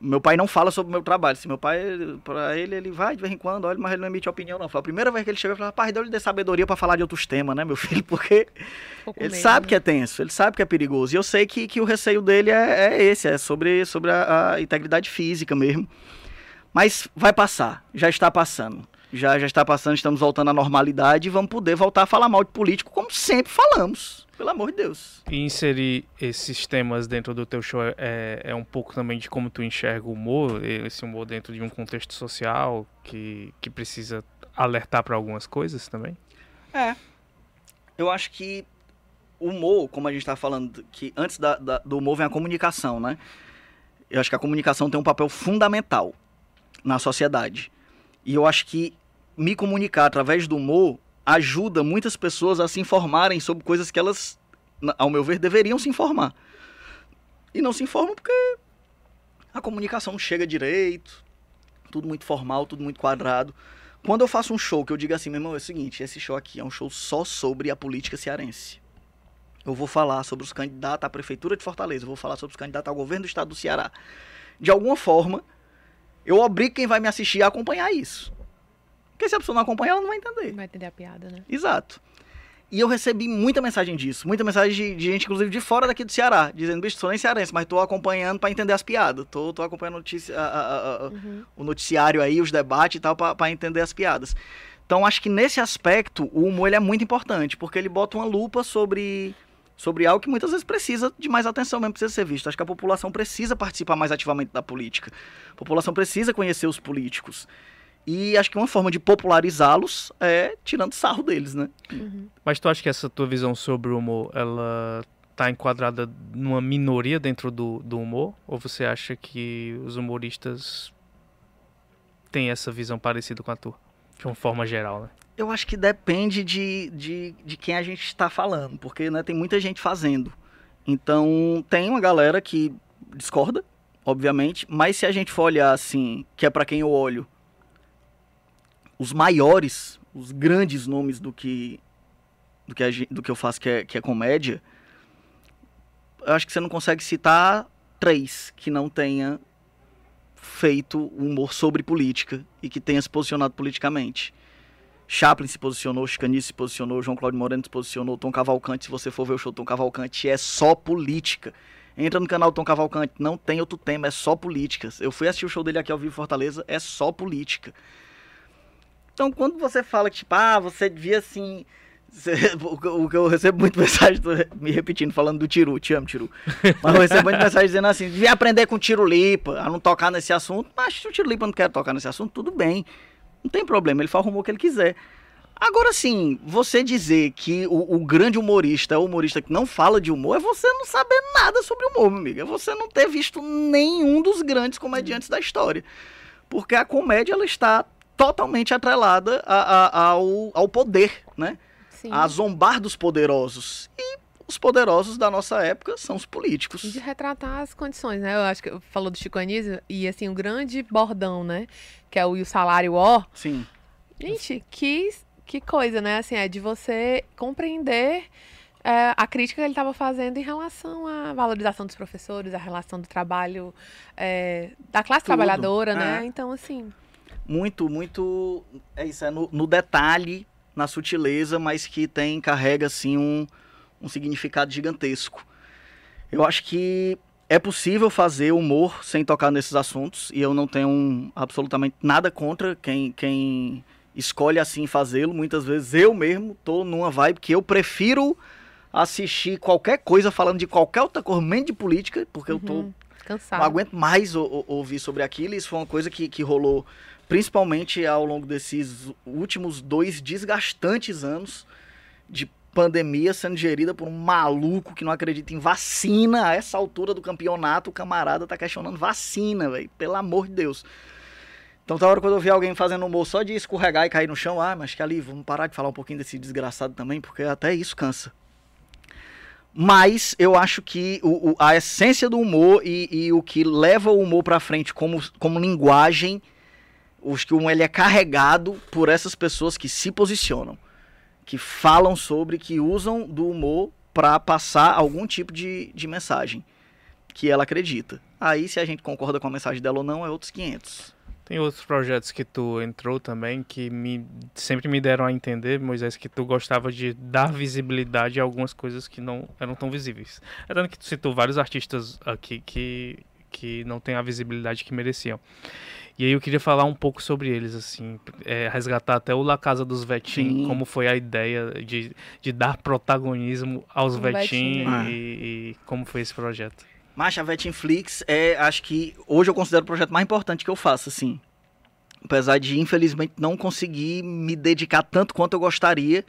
meu pai não fala sobre o meu trabalho. Assim, meu pai, para ele, ele vai de vez em quando, olha, mas ele não emite opinião, não. Foi a primeira vez que ele chegou e falou, rapaz, deu-lhe de sabedoria para falar de outros temas, né, meu filho? Porque ele mesmo, sabe né? que é tenso, ele sabe que é perigoso. E eu sei que, que o receio dele é, é esse, é sobre, sobre a, a, integridade física mesmo. Mas vai passar, já está passando. Já, já está passando, estamos voltando à normalidade e vamos poder voltar a falar mal de político como sempre falamos. Pelo amor de Deus. E inserir esses temas dentro do teu show é, é um pouco também de como tu enxerga o humor, esse humor dentro de um contexto social que, que precisa alertar para algumas coisas também? É. Eu acho que o humor, como a gente está falando, que antes da, da, do humor vem a comunicação, né? Eu acho que a comunicação tem um papel fundamental na sociedade. E eu acho que me comunicar através do humor ajuda muitas pessoas a se informarem sobre coisas que elas, ao meu ver, deveriam se informar. E não se informam porque a comunicação não chega direito, tudo muito formal, tudo muito quadrado. quando eu faço um show que eu digo assim, meu irmão, é o seguinte, esse show aqui é um show só sobre a política cearense. Eu vou falar sobre os candidatos à prefeitura de Fortaleza, eu vou falar sobre os candidatos ao governo do estado do Ceará. De alguma forma, eu obrigo quem vai me assistir a acompanhar isso. Porque se a pessoa não acompanhar, ela não vai entender. Não vai entender a piada, né? Exato. E eu recebi muita mensagem disso. Muita mensagem de, de gente, inclusive, de fora daqui do Ceará. Dizendo, bicho, sou nem cearense, mas tô acompanhando para entender as piadas. Tô, tô acompanhando notícia, a, a, a, uhum. o noticiário aí, os debates e tal, para entender as piadas. Então, acho que nesse aspecto, o humor é muito importante, porque ele bota uma lupa sobre, sobre algo que muitas vezes precisa de mais atenção mesmo, precisa ser visto. Acho que a população precisa participar mais ativamente da política. A população precisa conhecer os políticos. E acho que uma forma de popularizá-los é tirando sarro deles, né? Uhum. Mas tu acha que essa tua visão sobre o humor, ela tá enquadrada numa minoria dentro do, do humor? Ou você acha que os humoristas têm essa visão parecida com a tua? De uma forma geral, né? Eu acho que depende de, de, de quem a gente está falando, porque né, tem muita gente fazendo. Então, tem uma galera que discorda, obviamente, mas se a gente for olhar assim, que é para quem eu olho, os maiores, os grandes nomes do que do que, a, do que eu faço que é, que é comédia, eu acho que você não consegue citar três que não tenha feito humor sobre política e que tenha se posicionado politicamente. Chaplin se posicionou, Chicanice se posicionou, João Cláudio Moreno se posicionou, Tom Cavalcante, se você for ver o show Tom Cavalcante, é só política. Entra no canal Tom Cavalcante, não tem outro tema, é só política. Eu fui assistir o show dele aqui ao vivo em Fortaleza, é só política. Então, quando você fala que, tipo, ah, você devia assim. O que eu recebo muito mensagem, me repetindo, falando do Tiru, te amo, Tiru. Mas eu recebo muita mensagem dizendo assim: devia aprender com o Tiro Lipa, a não tocar nesse assunto. Mas se o Tiro Lipa não quer tocar nesse assunto, tudo bem. Não tem problema, ele faz o que ele quiser. Agora sim, você dizer que o, o, grande humorista é o humorista que não fala de humor, é você não saber nada sobre humor, meu amigo. É você não ter visto nenhum dos grandes comediantes da história. Porque a comédia, ela está totalmente atrelada a, a, ao, ao poder, né? Sim. A zombar dos poderosos. E os poderosos da nossa época são os políticos. De retratar as condições, né? Eu acho que falou do Chico Anísio e assim, o grande bordão, né? Que é o, o salário ó. Sim. Gente, que, que coisa, né? Assim, é de você compreender é, a crítica que ele estava fazendo em relação à valorização dos professores, a relação do trabalho é, da classe Tudo. trabalhadora, né? É. Então, assim muito, muito. É isso, é no, no, detalhe, na sutileza, mas que tem, carrega assim um, um significado gigantesco. Eu acho que é possível fazer humor sem tocar nesses assuntos, e eu não tenho absolutamente nada contra quem, quem escolhe assim fazê-lo. Muitas vezes eu mesmo tô numa vibe que eu prefiro assistir qualquer coisa falando de qualquer outra cor, menos de política, porque uhum. eu tô. Uhum. Cansado. Não aguento mais ouvir sobre aquilo. Isso foi uma coisa que, que rolou principalmente ao longo desses últimos dois desgastantes anos de pandemia sendo gerida por um maluco que não acredita em vacina. A essa altura do campeonato, o camarada tá questionando vacina, velho. Pelo amor de Deus. Então, tá hora quando eu vi alguém fazendo humor só de escorregar e cair no chão, ah, mas que ali, vamos parar de falar um pouquinho desse desgraçado também, porque até isso cansa. Mas eu acho que o, o, a essência do humor e, e, o que leva o humor pra frente como, como linguagem os que um ele é carregado por essas pessoas que se posicionam, que falam sobre, que usam do humor para passar algum tipo de, de mensagem que ela acredita. Aí, se a gente concorda com a mensagem dela ou não, é outros 500. Tem outros projetos que tu entrou também que me, sempre me deram a entender, Moisés, que tu gostava de dar visibilidade a algumas coisas que não eram tão visíveis. É tanto que tu citou vários artistas aqui que, que não têm a visibilidade que mereciam. E aí eu queria falar um pouco sobre eles, assim, é, resgatar até o La Casa dos Vetim, como foi a ideia de, de dar protagonismo aos Vetim e, e, como foi esse projeto. Macha, a Vetinflix é, acho que hoje eu considero o projeto mais importante que eu faço, assim. Apesar de, infelizmente, não conseguir me dedicar tanto quanto eu gostaria,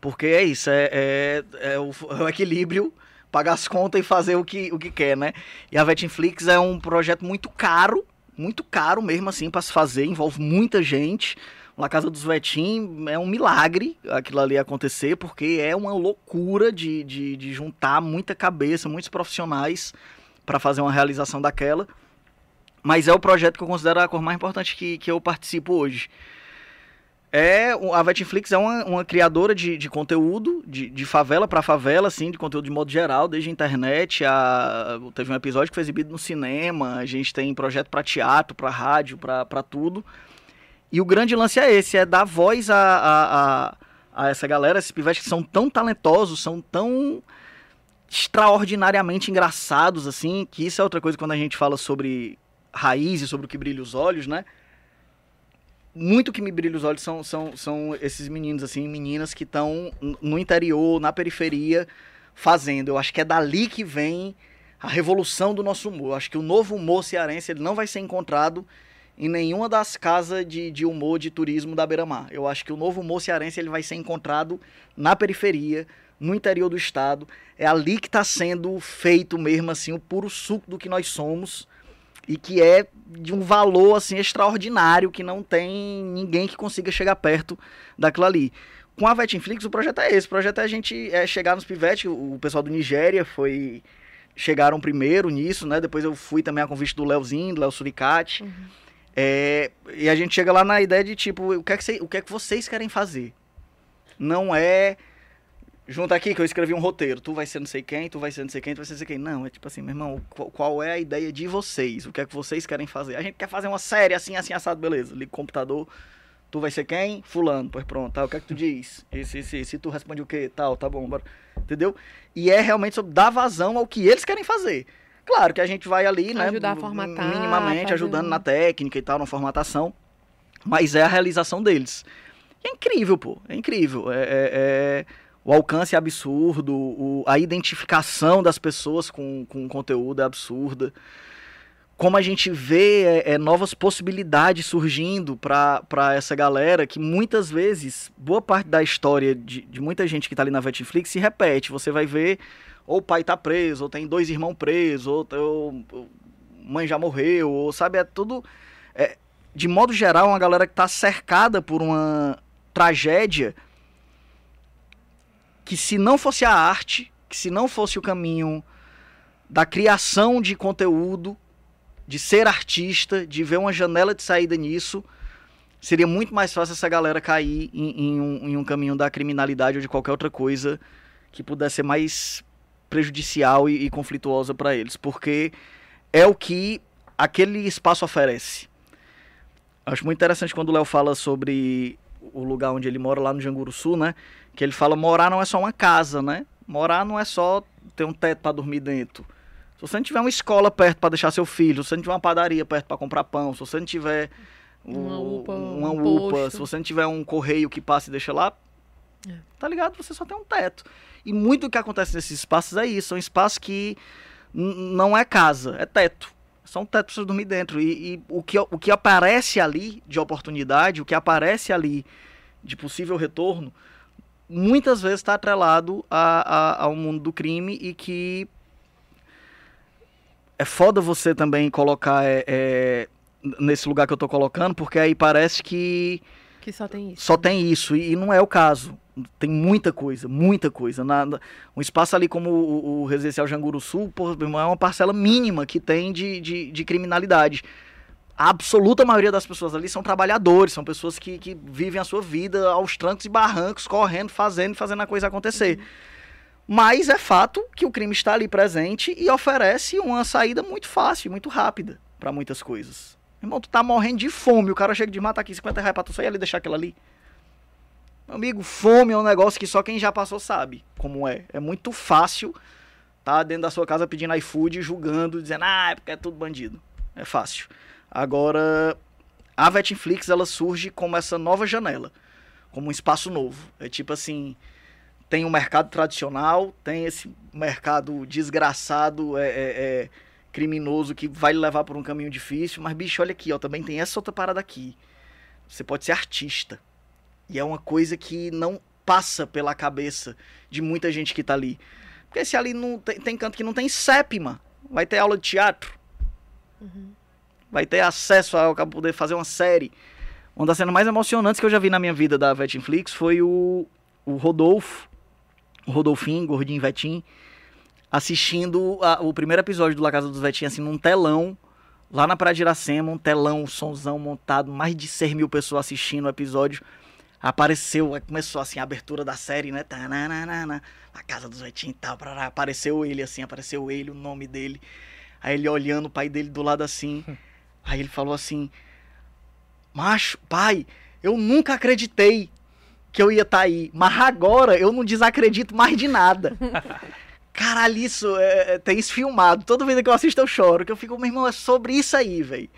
porque é isso, é, é, é, o, é o equilíbrio pagar as contas e fazer o que, o que quer, né? E a Vetinflix é um projeto muito caro, muito caro mesmo assim para se fazer, envolve muita gente. Na Casa dos Vetim é um milagre aquilo ali acontecer, porque é uma loucura de, de, de juntar muita cabeça, muitos profissionais para fazer uma realização daquela. Mas é o projeto que eu considero a cor mais importante que, que eu participo hoje. É a Vetflix é uma, uma criadora de, de conteúdo de, de favela para favela, assim, de conteúdo de modo geral, desde a internet, a, teve um episódio que foi exibido no cinema, a gente tem projeto para teatro, para rádio, para tudo. E o grande lance é esse, é dar voz a, a, a, a essa galera, esses pivetes que são tão talentosos, são tão extraordinariamente engraçados, assim, que isso é outra coisa quando a gente fala sobre raízes, sobre o que brilha os olhos, né? Muito que me brilha os olhos são, são, são esses meninos, assim, meninas que estão no interior, na periferia, fazendo. Eu acho que é dali que vem a revolução do nosso humor. Eu acho que o novo humor cearense ele não vai ser encontrado em nenhuma das casas de, de humor de turismo da Beira-Mar. Eu acho que o novo humor cearense ele vai ser encontrado na periferia, no interior do estado. É ali que está sendo feito mesmo assim o puro suco do que nós somos e que é de um valor assim extraordinário que não tem ninguém que consiga chegar perto daquilo ali. Com a Vetinflix o projeto é esse, o projeto é a gente é, chegar nos pivetes, o pessoal do Nigéria foi chegaram primeiro nisso, né? Depois eu fui também a convite do Leozinho, do Léo Suricati. Uhum. É, e a gente chega lá na ideia de tipo, o que, é que cê, o que é que vocês querem fazer? Não é junta aqui que eu escrevi um roteiro, tu vai ser não sei quem, tu vai ser não sei quem, tu vai ser não sei quem. Não, é tipo assim, meu irmão, qual, qual, é a ideia de vocês? O que é que vocês querem fazer? A gente quer fazer uma série assim, assim, assado, beleza. Liga o computador, tu vai ser quem? Fulano, pois pronto, tá, o que é que tu diz? Esse, esse, esse, tu responde o quê? Tal, tá bom, bora. Entendeu? E é realmente sobre dar vazão ao que eles querem fazer. Claro que a gente vai ali, né? Ajudar a formatar. Minimamente, ajudando na técnica e tal, na formatação. Mas é a realização deles. E é incrível, pô. É incrível. é, é, é o alcance é absurdo, o, a identificação das pessoas com, com o conteúdo é absurda. Como a gente vê é, é novas possibilidades surgindo para essa galera que muitas vezes, boa parte da história de, de muita gente que está ali na Netflix se repete. Você vai ver, ou o pai está preso, ou tem dois irmãos presos, ou, ou, ou mãe já morreu, ou sabe, é tudo. É, de modo geral, uma galera que está cercada por uma tragédia que se não fosse a arte, que se não fosse o caminho da criação de conteúdo, de ser artista, de ver uma janela de saída nisso, seria muito mais fácil essa galera cair em, em, um, em um, caminho da criminalidade ou de qualquer outra coisa que pudesse ser mais prejudicial e, e conflituosa para eles, porque é o que aquele espaço oferece. Acho muito interessante quando o Léo fala sobre o lugar onde ele mora, lá no Janguru Sul, né? Que ele fala, morar não é só uma casa, né? Morar não é só ter um teto para dormir dentro. Se você não tiver uma escola perto para deixar seu filho, se você não tiver uma padaria perto para comprar pão, se você não tiver uma UPA, uma um UPA se você não tiver um correio que passe e deixa lá, é. tá ligado? Você só tem um teto. E muito do que acontece nesses espaços é isso, são espaços que não é casa, é teto. São tetos para dormir dentro. E, e, o, que, o que aparece ali de oportunidade, o que aparece ali de possível retorno, muitas vezes está atrelado a, a, ao mundo do crime e que é foda você também colocar é, é, nesse lugar que eu estou colocando, porque aí parece que. Que só tem isso. Só tem isso, e, e não é o caso tem muita coisa, muita coisa. Na, na, um espaço ali como o, o residencial Janguru Sul, pô, é uma parcela mínima que tem de, de, de, criminalidade. A absoluta maioria das pessoas ali são trabalhadores, são pessoas que, que vivem a sua vida aos trancos e barrancos, correndo, fazendo fazendo a coisa acontecer. Uhum. Mas é fato que o crime está ali presente e oferece uma saída muito fácil, muito rápida para muitas coisas. Irmão, tu tá morrendo de fome, o cara chega de matar aqui 50 reais pra tu sair ali e deixar aquilo ali. Meu amigo, fome é um negócio que só quem já passou sabe como é. É muito fácil tá dentro da sua casa pedindo iFood, julgando, dizendo, ah, é porque é tudo bandido. É fácil. Agora, a Vetflix, ela surge como essa nova janela, como um espaço novo. É tipo assim, tem um mercado tradicional, tem esse mercado desgraçado, é, é, é criminoso, que vai levar por um caminho difícil, mas, bicho, olha aqui, ó, também tem essa outra parada aqui. Você pode ser artista. E é uma coisa que não passa pela cabeça de muita gente que tá ali. Porque se ali não tem, tem canto que não tem CEP, mano. Vai ter aula de teatro. Uhum. Vai ter acesso a poder fazer uma série. Uma das cenas mais emocionantes que eu já vi na minha vida da Vetinflix foi o, o Rodolfo, o Rodolfinho, gordinho Vetim, assistindo a, o primeiro episódio do La Casa dos Vetinhos, assim, num telão, lá na Praia de Iracema, um telão, um somzão montado, mais de 6 mil pessoas assistindo o episódio Apareceu, começou assim a abertura da série, né? Tananana, a casa dos Vetinhos e tal. Parará. Apareceu ele assim, apareceu ele, o nome dele. Aí ele olhando o pai dele do lado assim. Aí ele falou assim: Macho, pai, eu nunca acreditei que eu ia estar aí. Mas agora eu não desacredito mais de nada. Caralho, isso é, é, tem isso filmado. Toda vez que eu assisto eu choro. Que eu fico, meu irmão, é sobre isso aí, velho.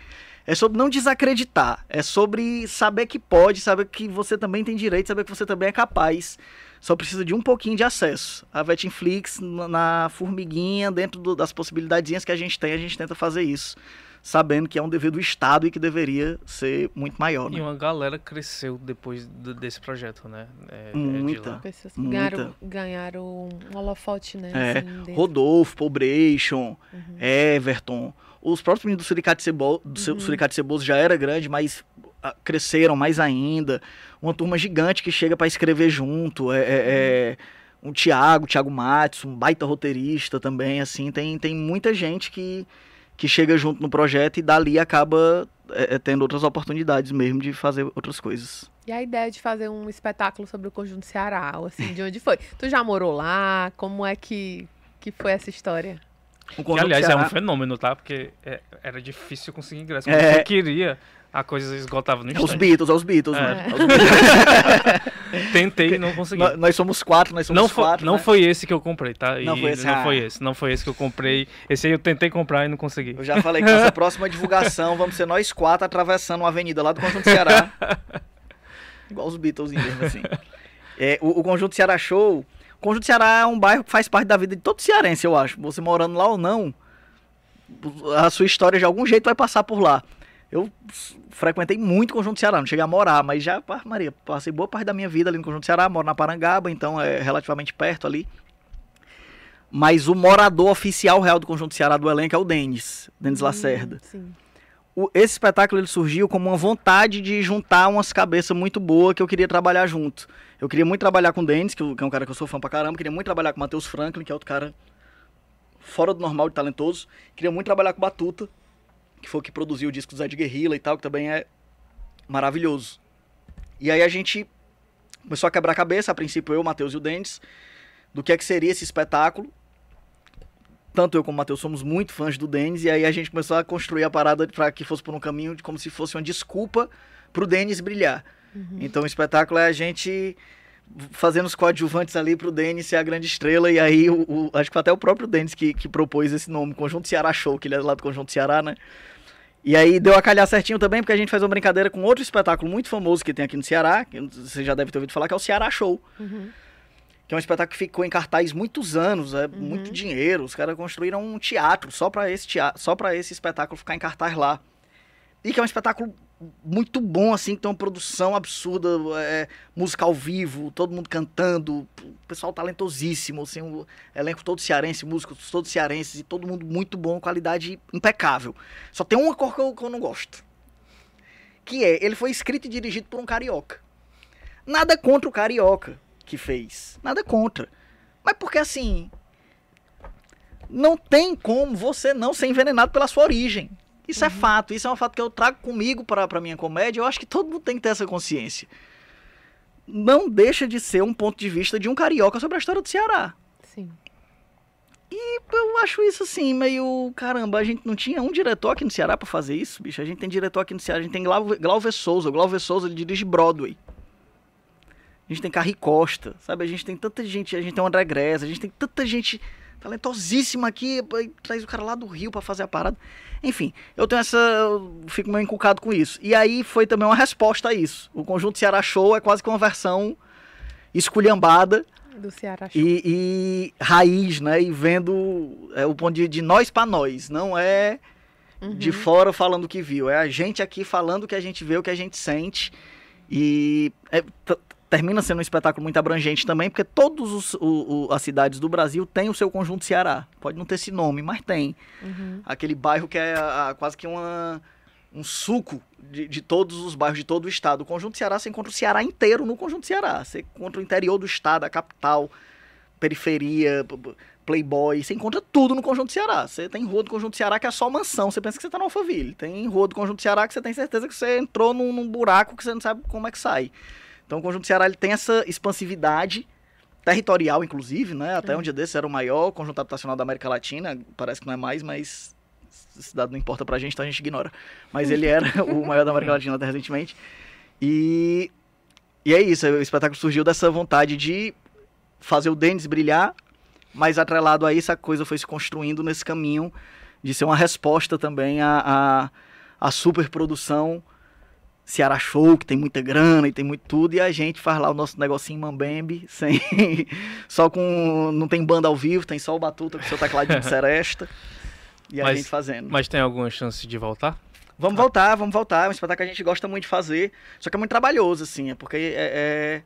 É sobre não desacreditar. É sobre saber que pode, saber que você também tem direito, saber que você também é capaz. Só precisa de um pouquinho de acesso. A Vetinflix, na formiguinha, dentro do, das possibilidades que a gente tem, a gente tenta fazer isso sabendo que é um dever do Estado e que deveria ser muito maior. Né? E uma galera cresceu depois do, desse projeto, né? É, muita. Pessoas muita. Ganharam, ganharam um holofote, né? É, assim, Rodolfo, Pobration, uhum. Everton. Os próprios meninos do Suricate Ceboso, do uhum. Suricate Ceboso já era grande, mas ah, cresceram mais ainda. Uma turma gigante que chega para escrever junto. É, é, é um Thiago, Thiago Matos, um baita roteirista também, assim. Tem, tem muita gente que que chega junto no projeto e dali acaba é, é, tendo outras oportunidades mesmo de fazer outras coisas. E a ideia de fazer um espetáculo sobre o Conjunto Ceará, assim, de onde foi? Tu já morou lá? Como é que, que foi essa história? Que, aliás, Ceará... é um fenômeno, tá? Porque é, era difícil conseguir ingresso. Quando é... você queria, a coisa esgotava no instante. Os Beatles, é os Beatles, é. né? É. Tentei e não consegui. Nós, nós, somos quatro, nós somos não quatro. Não né? foi esse que eu comprei, tá? E não foi esse. Não ah. foi esse, não foi esse que eu comprei. Esse aí eu tentei comprar e não consegui. Eu já falei que nossa próxima divulgação vamos ser nós quatro atravessando uma avenida lá do Conjunto Ceará. Igual os Beatles mesmo, assim. É, o, o Conjunto Ceará Show... Conjunto Ceará é um bairro que faz parte da vida de todo cearense, eu acho. Você morando lá ou não, a sua história de algum jeito vai passar por lá. Eu frequentei muito o Conjunto Ceará, não cheguei a morar, mas já, Maria, passei boa parte da minha vida ali no Conjunto Ceará, moro na Parangaba, então é relativamente perto ali. Mas o morador oficial real do Conjunto Ceará do elenco é o Denis, Denis hum, Lacerda. Esse espetáculo ele surgiu como uma vontade de juntar umas cabeças muito boas que eu queria trabalhar junto. Eu queria muito trabalhar com o Denis, que, é um cara que eu sou fã pra caramba, queria muito trabalhar com o Matheus Franklin, que é outro cara fora do normal de talentoso. Queria muito trabalhar com o Batuta, que foi o que produziu o disco do Zé de Guerrilla e tal, que também é maravilhoso. E aí a gente começou a quebrar a cabeça, a princípio eu, o Matheus e o Dendes, do que é que seria esse espetáculo. Tanto eu como o Matheus somos muito fãs do Denis, e aí a gente começou a construir a parada para que fosse por um caminho de como se fosse uma desculpa pro Denis brilhar. Uhum. Então o espetáculo é a gente fazendo os coadjuvantes ali pro Denis ser a grande estrela, e aí o, o, acho que foi até o próprio Denis que, que propôs esse nome, Conjunto Ceará Show, que ele é lá do Conjunto Ceará, né? E aí deu a calhar certinho também, porque a gente faz uma brincadeira com outro espetáculo muito famoso que tem aqui no Ceará, que você já deve ter ouvido falar, que é o Ceará Show. Uhum. Que é um espetáculo que ficou em cartaz muitos anos, é uhum. muito dinheiro. Os caras construíram um teatro só para esse teatro, só para esse espetáculo ficar em cartaz lá. E que é um espetáculo muito bom, assim, que tem uma produção absurda, é, música ao vivo, todo mundo cantando, pessoal talentosíssimo, assim, o elenco todo cearense, músicos todos cearenses, e todo mundo muito bom, qualidade impecável. Só tem uma cor que eu, que eu não gosto. Que é, ele foi escrito e dirigido por um carioca. Nada contra o carioca que fez. Nada contra. Mas porque assim. Não tem como você não ser envenenado pela sua origem. Isso é uhum. é fato, isso é um fato que eu trago comigo para a minha comédia. Eu acho que todo mundo tem que ter essa consciência. Não deixa de ser um ponto de vista de um carioca sobre a história do Ceará. Sim. E eu acho isso assim, meio. Caramba, a gente não tinha um diretor aqui no Ceará para fazer isso, bicho. A gente tem diretor aqui no Ceará, a gente tem Glauber Souza. O Glauber Souza ele dirige Broadway. A gente tem Carri Costa, sabe? A gente tem tanta gente, a gente tem o André Gressa, a gente tem tanta gente talentosíssima aqui, traz o cara lá do Rio para fazer a parada. Enfim, eu tenho essa. Eu fico meio inculcado com isso. E aí foi também uma resposta a isso. O conjunto Ceará Show é quase que uma versão esculhambada. Do Ceará Show. E, e raiz, né? E vendo é, o ponto de, de nós para nós. Não é uhum. de fora falando o que viu. É a gente aqui falando o que a gente vê, o que a gente sente. E é, termina sendo um espetáculo muito abrangente também, porque todas as cidades do Brasil têm o seu conjunto Ceará. Pode não ter esse nome, mas tem. Uhum. Aquele bairro que é a, a, quase que uma, um suco de, de, todos os bairros de todo o estado. O conjunto Ceará, você encontra o Ceará inteiro no conjunto Ceará. Você encontra o interior do estado, a capital, periferia, Playboy, você encontra tudo no Conjunto Ceará. Você tem rua do Conjunto Ceará que é só mansão, você pensa que você tá no Alphaville. Tem rua do Conjunto Ceará que você tem certeza que você entrou num, num buraco que você não sabe como é que sai. Então o Conjunto Ceará ele tem essa expansividade territorial, inclusive, né? Até um dia desses era o maior conjunto habitacional da América Latina, parece que não é mais, mas esse dado não importa pra gente, então a gente ignora. Mas ele era o maior da América Latina até recentemente. E, e é isso, o espetáculo surgiu dessa vontade de fazer o Denis brilhar, mas atrelado a isso a coisa foi se construindo nesse caminho de ser uma resposta também à, à, à superprodução Ceará Show, que tem muita grana e tem muito tudo, e a gente faz lá o nosso negocinho mambembe, sem, só com, não tem banda ao vivo, tem só o Batuta com seu tecladinho de seresta, e Mas- a gente fazendo. Mas tem alguma chance de voltar? Vamos voltar, vamos voltar. É um espetáculo que a gente gosta muito de fazer. Só que é muito trabalhoso, assim, é porque é, é-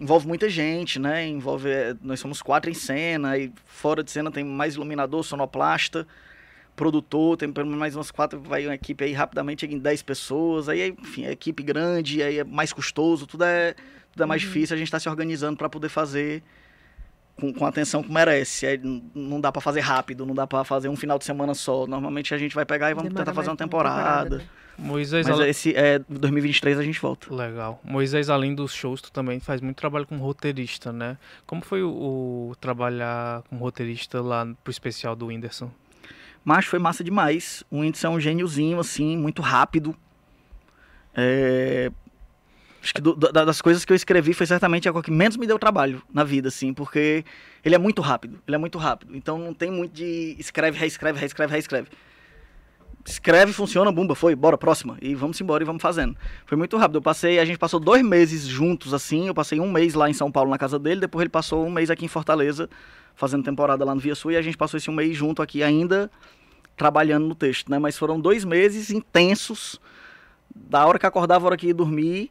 envolve muita gente, né? Envolve. é, nós somos quatro em cena, e fora de cena tem mais iluminador, sonoplasta, produtor, tem pelo menos mais umas quatro, vai uma equipe aí rapidamente chega em 10 pessoas. Aí, enfim, é equipe grande, aí é mais custoso, tudo é, tudo é mais difícil. A gente está se organizando para poder fazer. Com, com a atenção que merece. É, n- não dá para fazer rápido, não dá para fazer um final de semana só. Normalmente a gente vai pegar e vamos Demora tentar fazer uma temporada, temporada. né? Moisés, Mas ale- esse é 2023 a gente volta. Legal. Moisés, além dos shows, tu também faz muito trabalho como roteirista, né? Como foi o, o trabalhar como roteirista lá pro especial do Whindersson? Mas foi massa demais. O Whindersson é um gêniozinho, assim, muito rápido. É, Acho que do- da- das coisas que eu escrevi foi certamente a que menos me deu trabalho na vida, assim, porque ele é muito rápido. Ele é muito rápido. Então não tem muito de escreve, reescreve, reescreve, reescreve. Escreve, funciona, bumba, foi, bora, próxima. E vamos embora e vamos fazendo. Foi muito rápido. Eu passei, a gente passou dois meses juntos, assim. Eu passei um mês lá em São Paulo na casa dele, depois ele passou um mês aqui em Fortaleza, fazendo temporada lá no Via Sul, e a gente passou esse um mês junto aqui ainda trabalhando no texto, né? Mas foram dois meses intensos, da hora que acordava, a hora que ia dormir,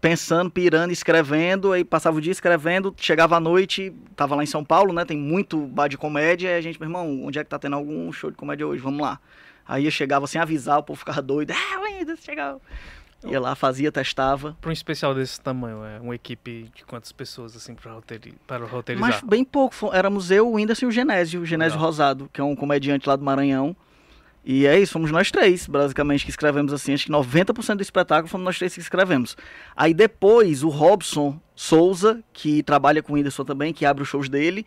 pensando, pirando, escrevendo, aí passava o dia escrevendo, chegava à noite, tava lá em São Paulo, né? Tem muito bar de comédia, e a gente, meu irmão, onde é que tá tendo algum show de comédia hoje? Vamos lá. Aí eu chegava sem avisar, o povo ficava doido. Ah, Windows, chegou. Ia lá, fazia, testava. Para um especial desse tamanho, é uma equipe de quantas pessoas, assim, para, roteiri para roteirizar? Mas bem pouco. Éramos eu, o Whindersson e o Genésio. O Genésio Legal. Rosado, que é um comediante lá do Maranhão. E é isso, fomos nós três, basicamente, que escrevemos assim. Acho que 90% do espetáculo fomos nós três que escrevemos. Aí depois, o Robson Souza, que trabalha com o Whindersson também, que abre os shows dele,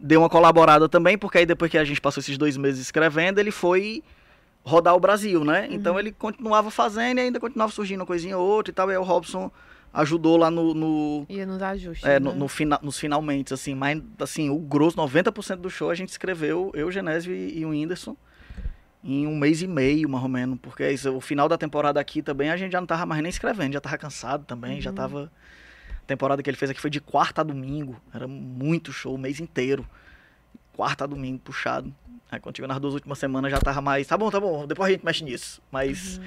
deu uma colaborada também, porque aí depois que a gente passou esses dois meses escrevendo, ele foi rodar o Brasil, né? Então ele continuava fazendo e ainda continuava surgindo uma coisinha ou outra e tal. E aí o Robson ajudou lá no- no, Ia nos ajustes. é, né? no, no fina, nos finalmente, assim, mas assim, o grosso, 90% do show a gente escreveu, eu, Genésio e, e o Whindersson, em um mês e meio, mais ou menos, porque é isso, o final da temporada aqui também a gente já não tava mais nem escrevendo, já tava cansado também, já tava... A temporada que ele fez aqui foi de quarta a domingo, era muito show, o mês inteiro, quarta a domingo, puxado. Aí quando chegou nas duas últimas semanas já tava mais, tá bom, tá bom, depois a gente mexe nisso, mas...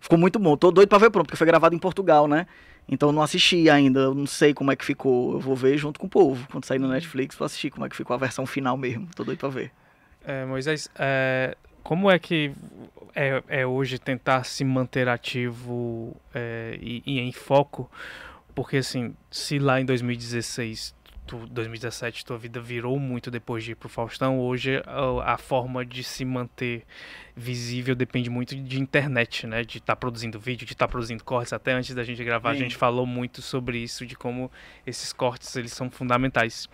Ficou muito bom. Tô doido pra ver pronto, porque foi gravado em Portugal, né? Então não assisti ainda, eu não sei como é que ficou. Eu vou ver junto com o povo. Quando sair no Netflix, vou assistir como é que ficou a versão final mesmo. Tô doido pra ver. É, Moisés, é, como é que é, é hoje tentar se manter ativo é, e, e em foco? Porque, assim, se lá em 2016, tu, 2017, tua vida virou muito depois de ir pro Faustão, hoje a, a forma de se manter visível depende muito de internet, né? De estar produzindo vídeo, de estar produzindo cortes. Até antes da gente gravar, a Sim. gente falou muito sobre isso, de como esses cortes, eles são fundamentais.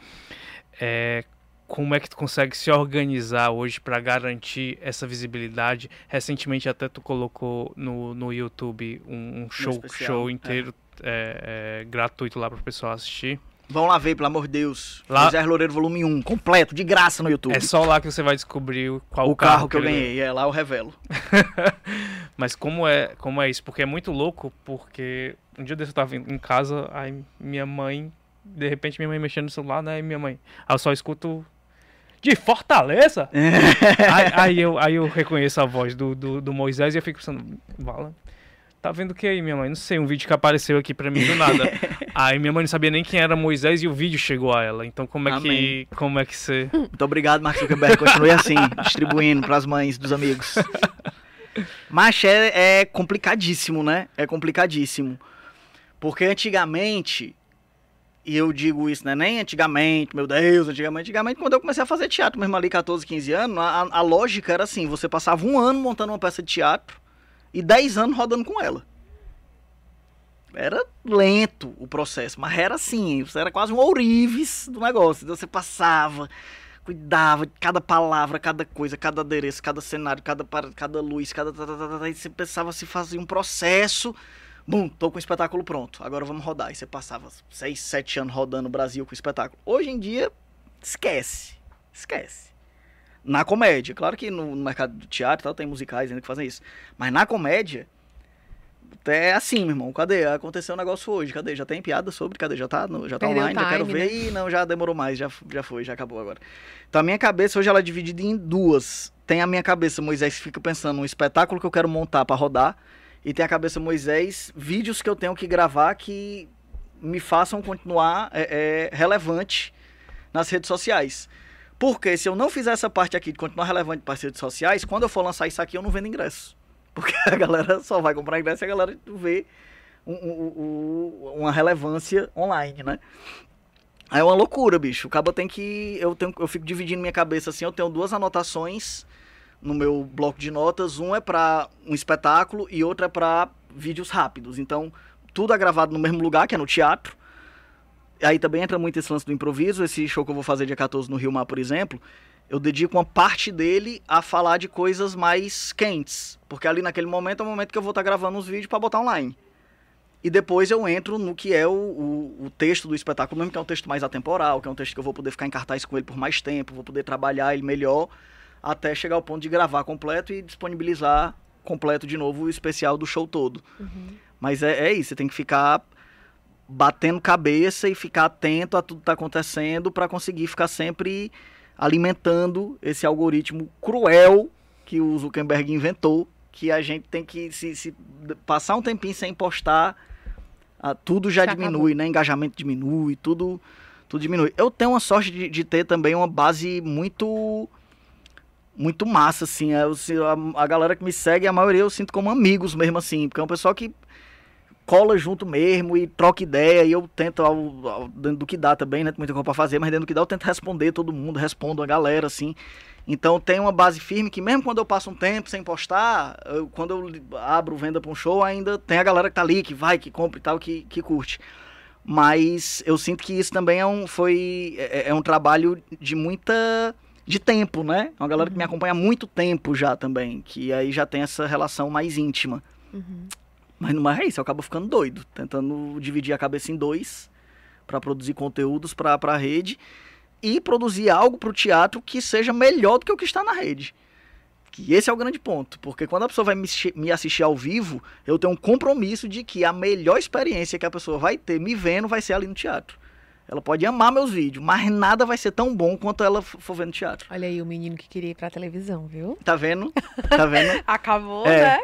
É, como é que tu consegue se organizar hoje para garantir essa visibilidade? Recentemente até tu colocou no, no YouTube um, um show, especial, show é. inteiro é, é, gratuito lá para o pessoal assistir. Vão lá ver, pelo amor de Deus. Lá- José Loureiro Volume 1, completo, de graça no YouTube. É só lá que você vai descobrir o- qual o carro que eu ganhei, é lá eu revelo. Mas como é, como é isso? Porque é muito louco, porque um dia desse eu tava em em casa, aí minha mãe, de repente minha mãe mexendo no celular, né? E minha mãe, aí eu só escuto de Fortaleza? aí, aí eu, aí eu reconheço a voz do, do, do Moisés e eu fico pensando, Vala, tá vendo o que aí, minha mãe? Não sei, um vídeo que apareceu aqui pra mim do nada. aí minha mãe não sabia nem quem era Moisés e o vídeo chegou a ela. Então como é que, Amém. como é que você... Muito obrigado, Mark Zuckerberg. Continue assim, distribuindo pras mães dos amigos. Mas é, é complicadíssimo, né? É complicadíssimo. Porque antigamente, e eu digo isso, né? Nem antigamente, meu Deus, antigamente, antigamente, quando eu comecei a fazer teatro, mesmo ali 14, 15 anos, a, a lógica era assim: você passava um ano montando uma peça de teatro e 10 anos rodando com ela. Era lento o processo, mas era assim, você era quase um ourives do negócio. Então você passava, cuidava de cada palavra, cada coisa, cada adereço, cada cenário, cada, cada luz, cada. Aí você pensava se fazia um processo. Bum, tô com o espetáculo pronto. Agora vamos rodar. E você passava seis, sete anos rodando o Brasil com o espetáculo. Hoje em dia, esquece. Esquece. Na comédia. Claro que no, no mercado do teatro tal, tem musicais ainda que fazem isso. Mas na comédia, é assim, meu irmão. Cadê? Aconteceu um negócio hoje. Cadê? Já tem piada sobre? Cadê? Já tá, no, já tá online, time, já quero ver. Né? Ih, não, já demorou mais. Já, já foi, já acabou agora. Então a minha cabeça hoje ela é dividida em duas. Tem a minha cabeça, Moisés, fica pensando um espetáculo que eu quero montar para rodar. E tem a cabeça, Moisés, vídeos que eu tenho que gravar que me façam continuar é, é, relevante nas redes sociais. Porque se eu não fizer essa parte aqui de continuar relevante para as redes sociais, quando eu for lançar isso aqui, eu não vendo ingresso. Porque a galera só vai comprar ingresso e a galera vê um, um, um, uma relevância online, né? Aí é uma loucura, bicho. O cabo tem que. Eu, tenho, eu fico dividindo minha cabeça assim. Eu tenho duas anotações no meu bloco de notas. Um é para um espetáculo e outro é para vídeos rápidos. Então, tudo é gravado no mesmo lugar, que é no teatro. Aí também entra muito esse lance do improviso. Esse show que eu vou fazer dia 14 no Rio Mar, por exemplo eu dedico uma parte dele a falar de coisas mais quentes. Porque ali naquele momento é o momento que eu vou estar tá gravando os vídeos para botar online. E depois eu entro no que é o, o, o, texto do espetáculo mesmo, que é um texto mais atemporal, que é um texto que eu vou poder ficar em cartaz com ele por mais tempo, vou poder trabalhar ele melhor, até chegar ao ponto de gravar completo e disponibilizar completo de novo o especial do show todo. Uhum. Mas é, é isso, você tem que ficar batendo cabeça e ficar atento a tudo que está acontecendo para conseguir ficar sempre alimentando esse algoritmo cruel que o Zuckerberg inventou, que a gente tem que se, se passar um tempinho sem postar, ah, tudo já, já diminui, acabou. né? Engajamento diminui, tudo, tudo diminui. Eu tenho uma sorte de, de ter também uma base muito muito massa, assim. Eu, a, a, galera que me segue, a maioria eu sinto como amigos mesmo, assim. Porque é um pessoal que cola junto mesmo e troca ideia. E eu tento, ao, ao, dentro do que dá também, né? Tem muita coisa pra fazer, mas dentro do que dá eu tento responder todo mundo, respondo a galera, assim. Então tem uma base firme que mesmo quando eu passo um tempo sem postar, eu, quando eu abro venda para um show, ainda tem a galera que tá ali, que vai, que compra e tal, que, que curte. Mas eu sinto que isso também é um, foi, é, é um trabalho de muita de tempo, né? É uma galera que me uhum. acompanha há muito tempo já também, que aí já tem essa relação mais íntima. Uhum. Mas não é isso, eu acabo ficando doido, tentando dividir a cabeça em dois para produzir conteúdos para a rede e produzir algo para o teatro que seja melhor do que o que está na rede. Que esse é o grande ponto, porque quando a pessoa vai me assistir ao vivo, eu tenho um compromisso de que a melhor experiência que a pessoa vai ter me vendo vai ser ali no teatro. Ela pode amar meus vídeos, mas nada vai ser tão bom quanto ela for vendo teatro. Olha aí o menino que queria ir pra televisão, viu? Tá vendo? Tá vendo? Acabou, é. né?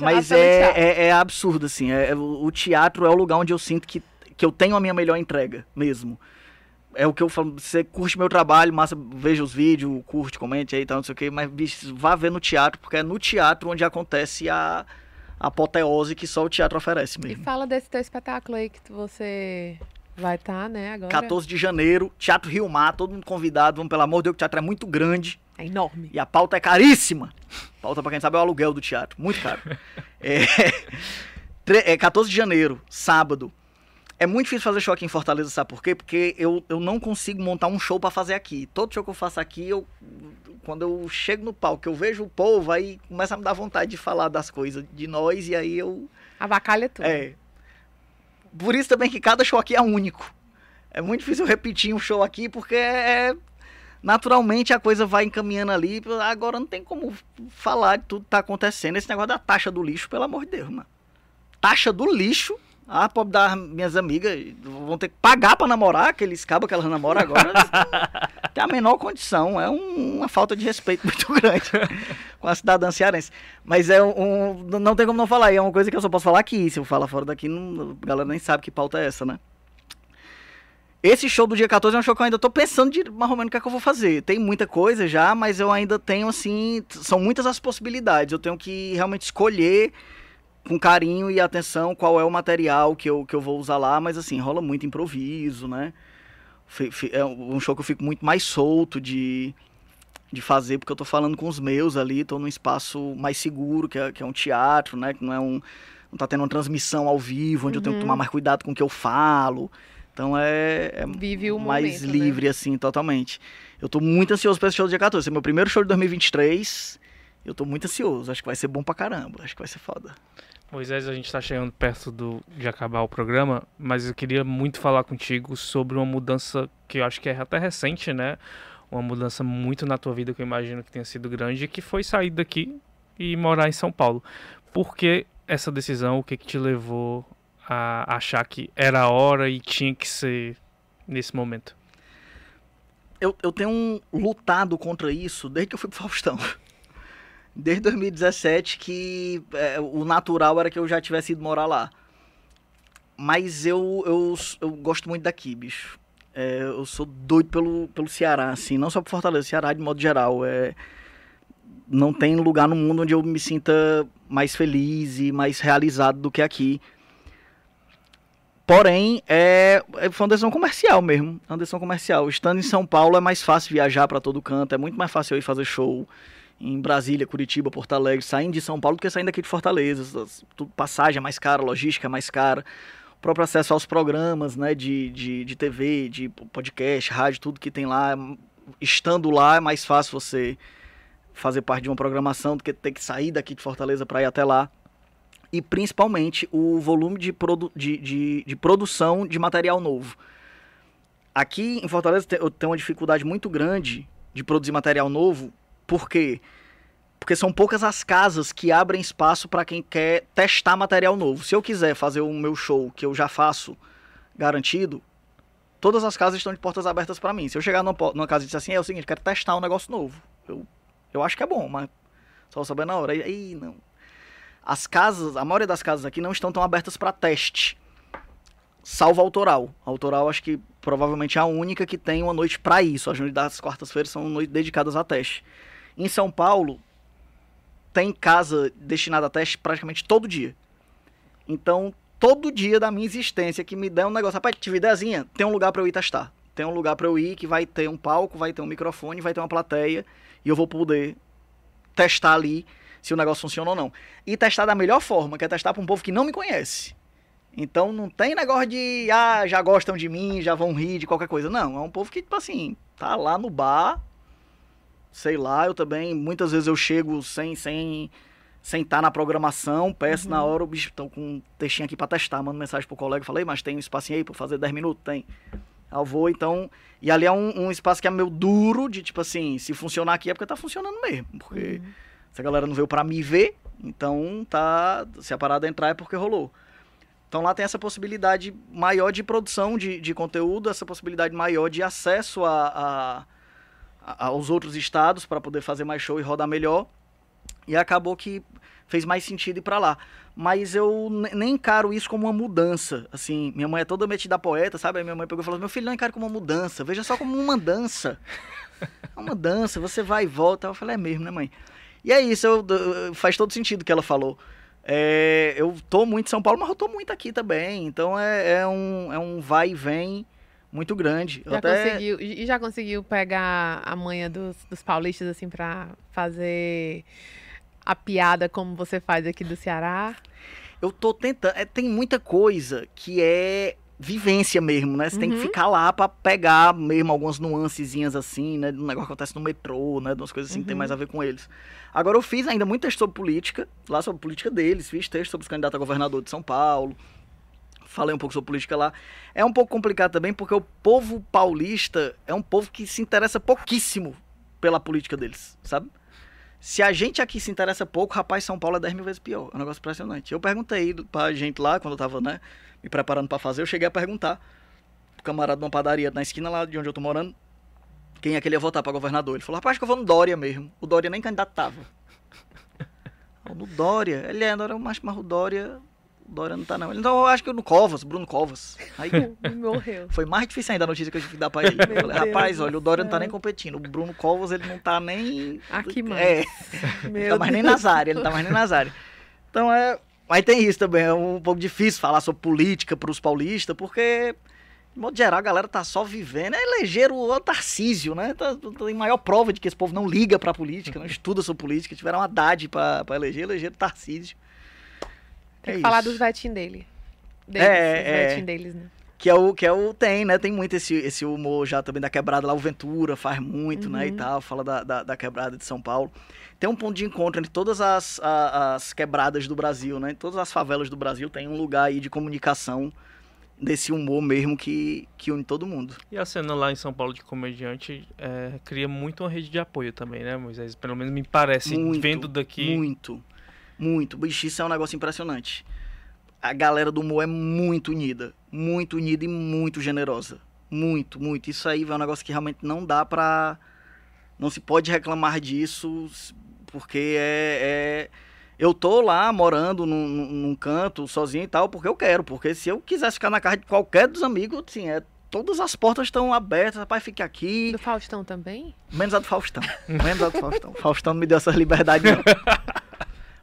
Mas é, é, é, absurdo, assim. É, o teatro é o lugar onde eu sinto que, que eu tenho a minha melhor entrega, mesmo. É o que eu falo, você curte meu trabalho, massa, veja os vídeos, curte, comente aí e tal, não sei o que, mas bicho, vá ver no teatro, porque é no teatro onde acontece a, a apoteose que só o teatro oferece mesmo. E fala desse teu espetáculo aí que você Vai estar, tá, né, agora. 14 de janeiro, Teatro Rio Mar, todo mundo convidado. Vamos, pelo amor de Deus, o teatro é muito grande. É enorme. E a pauta é caríssima. A pauta, pra quem sabe, é o aluguel do teatro. Muito caro. é, é 14 de janeiro, sábado. É muito difícil fazer show aqui em Fortaleza, sabe por quê? Porque eu, eu não consigo montar um show para fazer aqui. Todo show que eu faço aqui, eu, quando eu chego no palco, eu vejo o povo, aí começa a me dar vontade de falar das coisas, de nós, e aí eu. Avacalha tudo. É. Por isso também que cada show aqui é único. É muito difícil repetir um show aqui, porque é, naturalmente a coisa vai encaminhando ali. Agora não tem como falar de tudo que tá acontecendo. Esse negócio da taxa do lixo, pelo amor de Deus, mano. Taxa do lixo. Ah, pobre das minhas amigas vão ter que pagar para namorar aqueles cabos que elas namoram agora. tem a menor condição. É um, uma falta de respeito muito grande com a cidadã cearense. Mas é um, Não tem como não falar. E é uma coisa que eu só posso falar aqui. Se eu falar fora daqui, não, a galera nem sabe que pauta é essa, né? Esse show do dia 14 é um show que eu ainda tô pensando de mais ou menos o que é que eu vou fazer. Tem muita coisa já, mas eu ainda tenho, assim. São muitas as possibilidades. Eu tenho que realmente escolher com carinho e atenção qual é o material que eu, que eu vou usar lá, mas assim, rola muito improviso, né? É um show que eu fico muito mais solto de, de fazer, porque eu tô falando com os meus ali, tô num espaço mais seguro, que é, que é um teatro, né? Que não é um, não tá tendo uma transmissão ao vivo, onde eu tenho que Uhum. tomar mais cuidado com o que eu falo. Então é, é mais momento, né? livre, assim, totalmente. Eu tô muito ansioso pra esse show do dia 14. Esse é meu primeiro show de 2023. Eu tô muito ansioso. Acho que vai ser bom pra caramba. Acho que vai ser foda. Moisés, a gente está chegando perto do, de acabar o programa, mas eu queria muito falar contigo sobre uma mudança que eu acho que é até recente, né? Uma mudança muito na tua vida que eu imagino que tenha sido grande, que foi sair daqui e morar em São Paulo. Por que essa decisão? O que, que te levou a achar que era a hora e tinha que ser nesse momento? Eu, eu tenho um- lutado contra isso desde que eu fui pro Faustão. Desde 2017 que é, o natural era que eu já tivesse ido morar lá. Mas eu, eu, eu gosto muito daqui, bicho. É, eu sou doido pelo, pelo Ceará, assim, não só por Fortaleza, Ceará de modo geral. É, não tem lugar no mundo onde eu me sinta mais feliz e mais realizado do que aqui. Porém, é, é foi uma decisão comercial mesmo. Uma decisão comercial. Estando em São Paulo é mais fácil viajar para todo canto, é muito mais fácil eu ir fazer show em Brasília, Curitiba, Porto Alegre, saindo de São Paulo do que saindo aqui de Fortaleza. Passagem é mais cara, logística é mais cara. O próprio acesso aos programas né, de, de, de TV, de podcast, rádio, tudo que tem lá. Estando lá é mais fácil você fazer parte de uma programação do que ter que sair daqui de Fortaleza para ir até lá. E principalmente o volume de, produ de, de, de produção de material novo. Aqui em Fortaleza eu tenho uma dificuldade muito grande de produzir material novo, por quê? Porque são poucas as casas que abrem espaço para quem quer testar material novo. Se eu quiser fazer o meu show, que eu já faço garantido, todas as casas estão de portas abertas para mim. Se eu chegar numa, numa casa e disser assim, é o seguinte, quero testar um negócio novo. Eu, eu acho que é bom, mas só saber na hora. Aí não. As casas, a maioria das casas aqui não estão tão abertas para teste. Salvo a autoral. A autoral acho que provavelmente é a única que tem uma noite para isso. As noites das quartas-feiras são noites dedicadas a teste. Em São Paulo, tem casa destinada a teste praticamente todo dia. Então, todo dia da minha existência que me der um negócio, rapaz, tive ideiazinha, tem um lugar para eu ir testar. Tem um lugar para eu ir que vai ter um palco, vai ter um microfone, vai ter uma plateia e eu vou poder testar ali se o negócio funciona ou não. E testar da melhor forma, que é testar para um povo que não me conhece. Então não tem negócio de, ah, já gostam de mim, já vão rir de qualquer coisa. Não, é um povo que, tipo assim, tá lá no bar, sei lá, eu também, muitas vezes eu chego sem sem sem estar na programação, peço na hora, o bicho, estão com um textinho aqui pra testar, mando mensagem pro colega, falei, mas tem um espacinho aí pra fazer 10 minutos? Tem. Aí Eu vou, então, e ali é um, um espaço que é meio duro, de tipo assim, se funcionar aqui é porque tá funcionando mesmo, porque se a galera não veio pra me ver, então tá, se a parada entrar é porque rolou. Então lá tem essa possibilidade maior de produção de, de conteúdo, essa possibilidade maior de acesso a- a- aos outros estados para poder fazer mais show e rodar melhor. E acabou que fez mais sentido ir para lá. Mas eu ne- nem encaro isso como uma mudança. Assim, minha mãe é toda metida poeta, sabe? Aí minha mãe pegou e falou: Meu filho, não encaro como uma mudança, veja só como uma dança. É uma dança, você vai e volta. Eu falei: É mesmo, né, mãe? E é isso, eu- eu- faz todo sentido o que ela falou. É, eu tô muito em São Paulo, mas eu tô muito aqui também. Então é, é um, é um vai e vem muito grande. Já até- conseguiu, e já conseguiu pegar a manha dos, dos paulistas, assim, pra fazer a piada como você faz aqui do Ceará? Eu tô tentando. é, tem muita coisa que é vivência mesmo, né? Você tem que Uhum. ficar lá pra pegar mesmo algumas nuancezinhas assim, né? Um negócio que acontece no metrô, né? De umas coisas assim que tem Uhum. mais a ver com eles. Agora eu fiz ainda muito texto sobre política, lá sobre política deles, fiz texto sobre os candidatos a governador de São Paulo. Falei um pouco sobre política lá. É um pouco complicado também, porque o povo paulista é um povo que se interessa pouquíssimo pela política deles, sabe? Se a gente aqui se interessa pouco, rapaz, São Paulo é 10 mil vezes pior. É um negócio impressionante. Eu perguntei pra gente lá, quando eu tava, né, me preparando pra fazer, eu cheguei a perguntar pro camarada de uma padaria na esquina lá de onde eu tô morando, quem é que ele ia votar pra governador. Ele falou, rapaz, acho que eu vou no Dória mesmo. O Dória nem candidato tava. Eu, no Dória? Ele é, Dória, mas, mas o Dória... O Dória não tá não. Ele, não, eu acho que no Covas, Bruno Covas. Aí Morreu. foi mais difícil ainda a notícia que eu tive que dar pra ele. Eu falei, rapaz, Deus olha, o Dória não tá nem competindo. O Bruno Covas, ele não tá nem... Aqui mais. É, Meu tá mais nem nas áreas, ele tá mais nem nas áreas. Então é. Mas tem isso também, é um pouco difícil falar sobre política pros paulistas, porque, de modo geral, a galera tá só vivendo. É eleger o Tarcísio, né? Tá, tá em maior prova de que esse povo não liga pra política, não estuda sobre política. Tiveram uma Haddad pra, pra eleger, elegeram o Tarcísio. Tem É que falar isso. dos vetinhos dele. Deles, É, é. deles, né? Que é o que é o tem, né? Tem muito esse, esse humor já também da quebrada lá, o Ventura faz muito, né? E Uhum. tal, fala da, da, da quebrada de São Paulo. Tem um ponto de encontro entre todas as, a- as quebradas do Brasil, né? Todas as favelas do Brasil tem um lugar aí de comunicação desse humor mesmo que, que une todo mundo. E a cena lá em São Paulo de comediante é, cria muito uma rede de apoio também, né, Moisés? Pelo menos me parece, Muito, vendo daqui. Muito, muito. Bicho, isso é um negócio impressionante. A galera do humor é muito unida. Muito unida e muito generosa. Muito, muito. Isso aí é um negócio que realmente não dá pra. Não se pode reclamar disso, porque é. é- Eu tô lá morando num, num- num canto sozinho e tal, porque eu quero. Porque se eu quisesse ficar na casa de qualquer dos amigos, assim, é. Todas as portas estão abertas, rapaz, fique aqui. Do Faustão também? Menos a do Faustão. Menos a do Faustão. Faustão não me deu essa liberdade, não.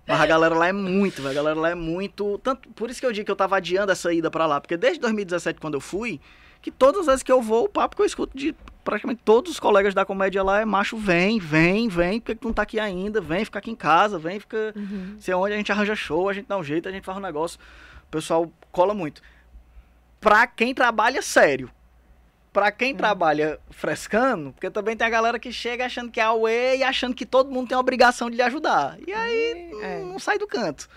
Mas a galera lá é muito. A galera lá é muito. Tanto, por isso que eu digo que eu tava adiando essa ida pra lá. Porque desde 2017, quando eu fui, que todas as vezes que eu vou, o papo que eu escuto de praticamente todos os colegas da comédia lá é macho, vem, vem, vem, porque tu não tá aqui ainda, vem, fica aqui em casa, vem, fica. Uhum. Sei onde a gente arranja show, a gente dá um jeito, a gente faz um negócio. O pessoal cola muito. Pra quem trabalha sério. Pra quem trabalha frescando, porque também tem a galera que chega achando que é away e achando que todo mundo tem a obrigação de lhe ajudar. E aí É. não sai do canto.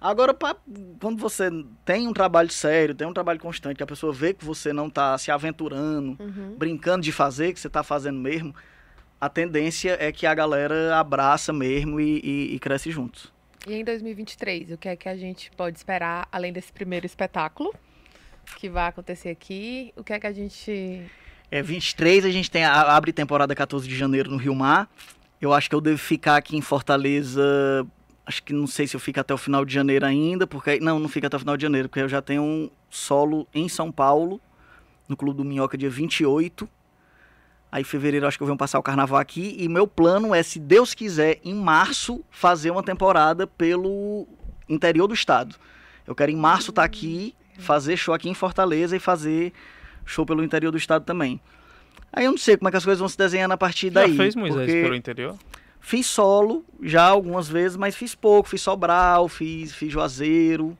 Agora, pra, quando você tem um trabalho sério, tem um trabalho constante, que a pessoa vê que você não tá se aventurando, Uhum. brincando de fazer, que você tá fazendo mesmo, a tendência é que a galera abraça mesmo e, e- e cresce juntos. E em 2023, o que é que a gente pode esperar além desse primeiro espetáculo que vai acontecer aqui? O que é que a gente. É 23, a gente tem abre temporada 14 de janeiro no Rio Mar. Eu acho que eu devo ficar aqui em Fortaleza. Acho que não sei se eu fico até o final de janeiro ainda, porque não, não fica até o final de janeiro, porque eu já tenho um solo em São Paulo, no Clube do Minhoca dia 28. Aí em fevereiro acho que eu venho passar o carnaval aqui e meu plano é, se Deus quiser, em março fazer uma temporada pelo interior do estado. Eu quero em março estar aqui, fazer show aqui em Fortaleza e fazer show pelo interior do estado também. Aí eu não sei como é que as coisas vão se desenhando a partir Já daí. fez Moisés porque pelo interior? Fiz solo já algumas vezes, mas fiz pouco. Fiz Sobral, fiz, fiz Juazeiro,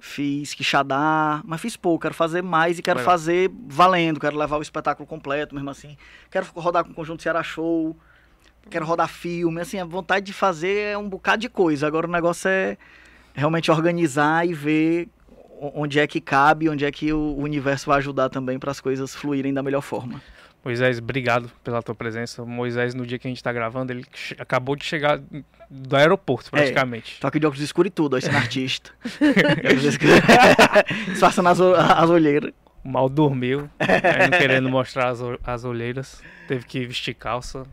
fiz Quixadá, mas fiz pouco. Quero fazer mais e quero Legal. fazer valendo. Quero levar o espetáculo completo, mesmo assim. Quero rodar com o Conjunto Ceará Show. Quero rodar filme. Assim, a vontade de fazer é um bocado de coisa. Agora o negócio é realmente organizar e ver onde é que cabe, onde é que o universo vai ajudar também para as coisas fluírem da melhor forma. Moisés, obrigado pela tua presença. O Moisés, no dia que a gente tá gravando, ele acabou de chegar do aeroporto, praticamente. Tô aqui de óculos escuros e tudo, ó, sendo artista. Disfarçando as, as olheiras. Mal dormiu, aí não querendo mostrar as, as olheiras. Teve que vestir calça,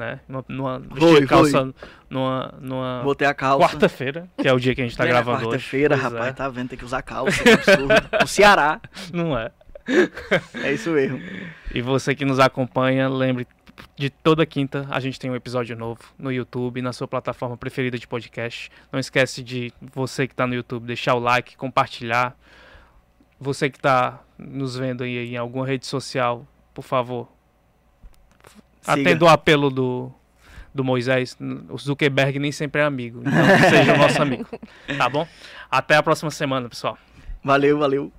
né? Numa, numa, Foi, calça numa, numa Botei a calça. quarta-feira, que é o dia que a gente tá Plena gravando hoje. Quarta-feira, rapaz, é. tá vendo? Tem que usar calça. que absurdo. o Ceará. Não é. É isso mesmo. E você que nos acompanha, lembre de toda quinta a gente tem um episódio novo no YouTube, na sua plataforma preferida de podcast. Não esquece de você que está no YouTube deixar o like, compartilhar. Você que está nos vendo aí em alguma rede social, por favor, Siga. atenda o apelo do, do Moisés. O Zuckerberg nem sempre é amigo, então seja o nosso amigo. Tá bom? Até a próxima semana, pessoal. Valeu, valeu.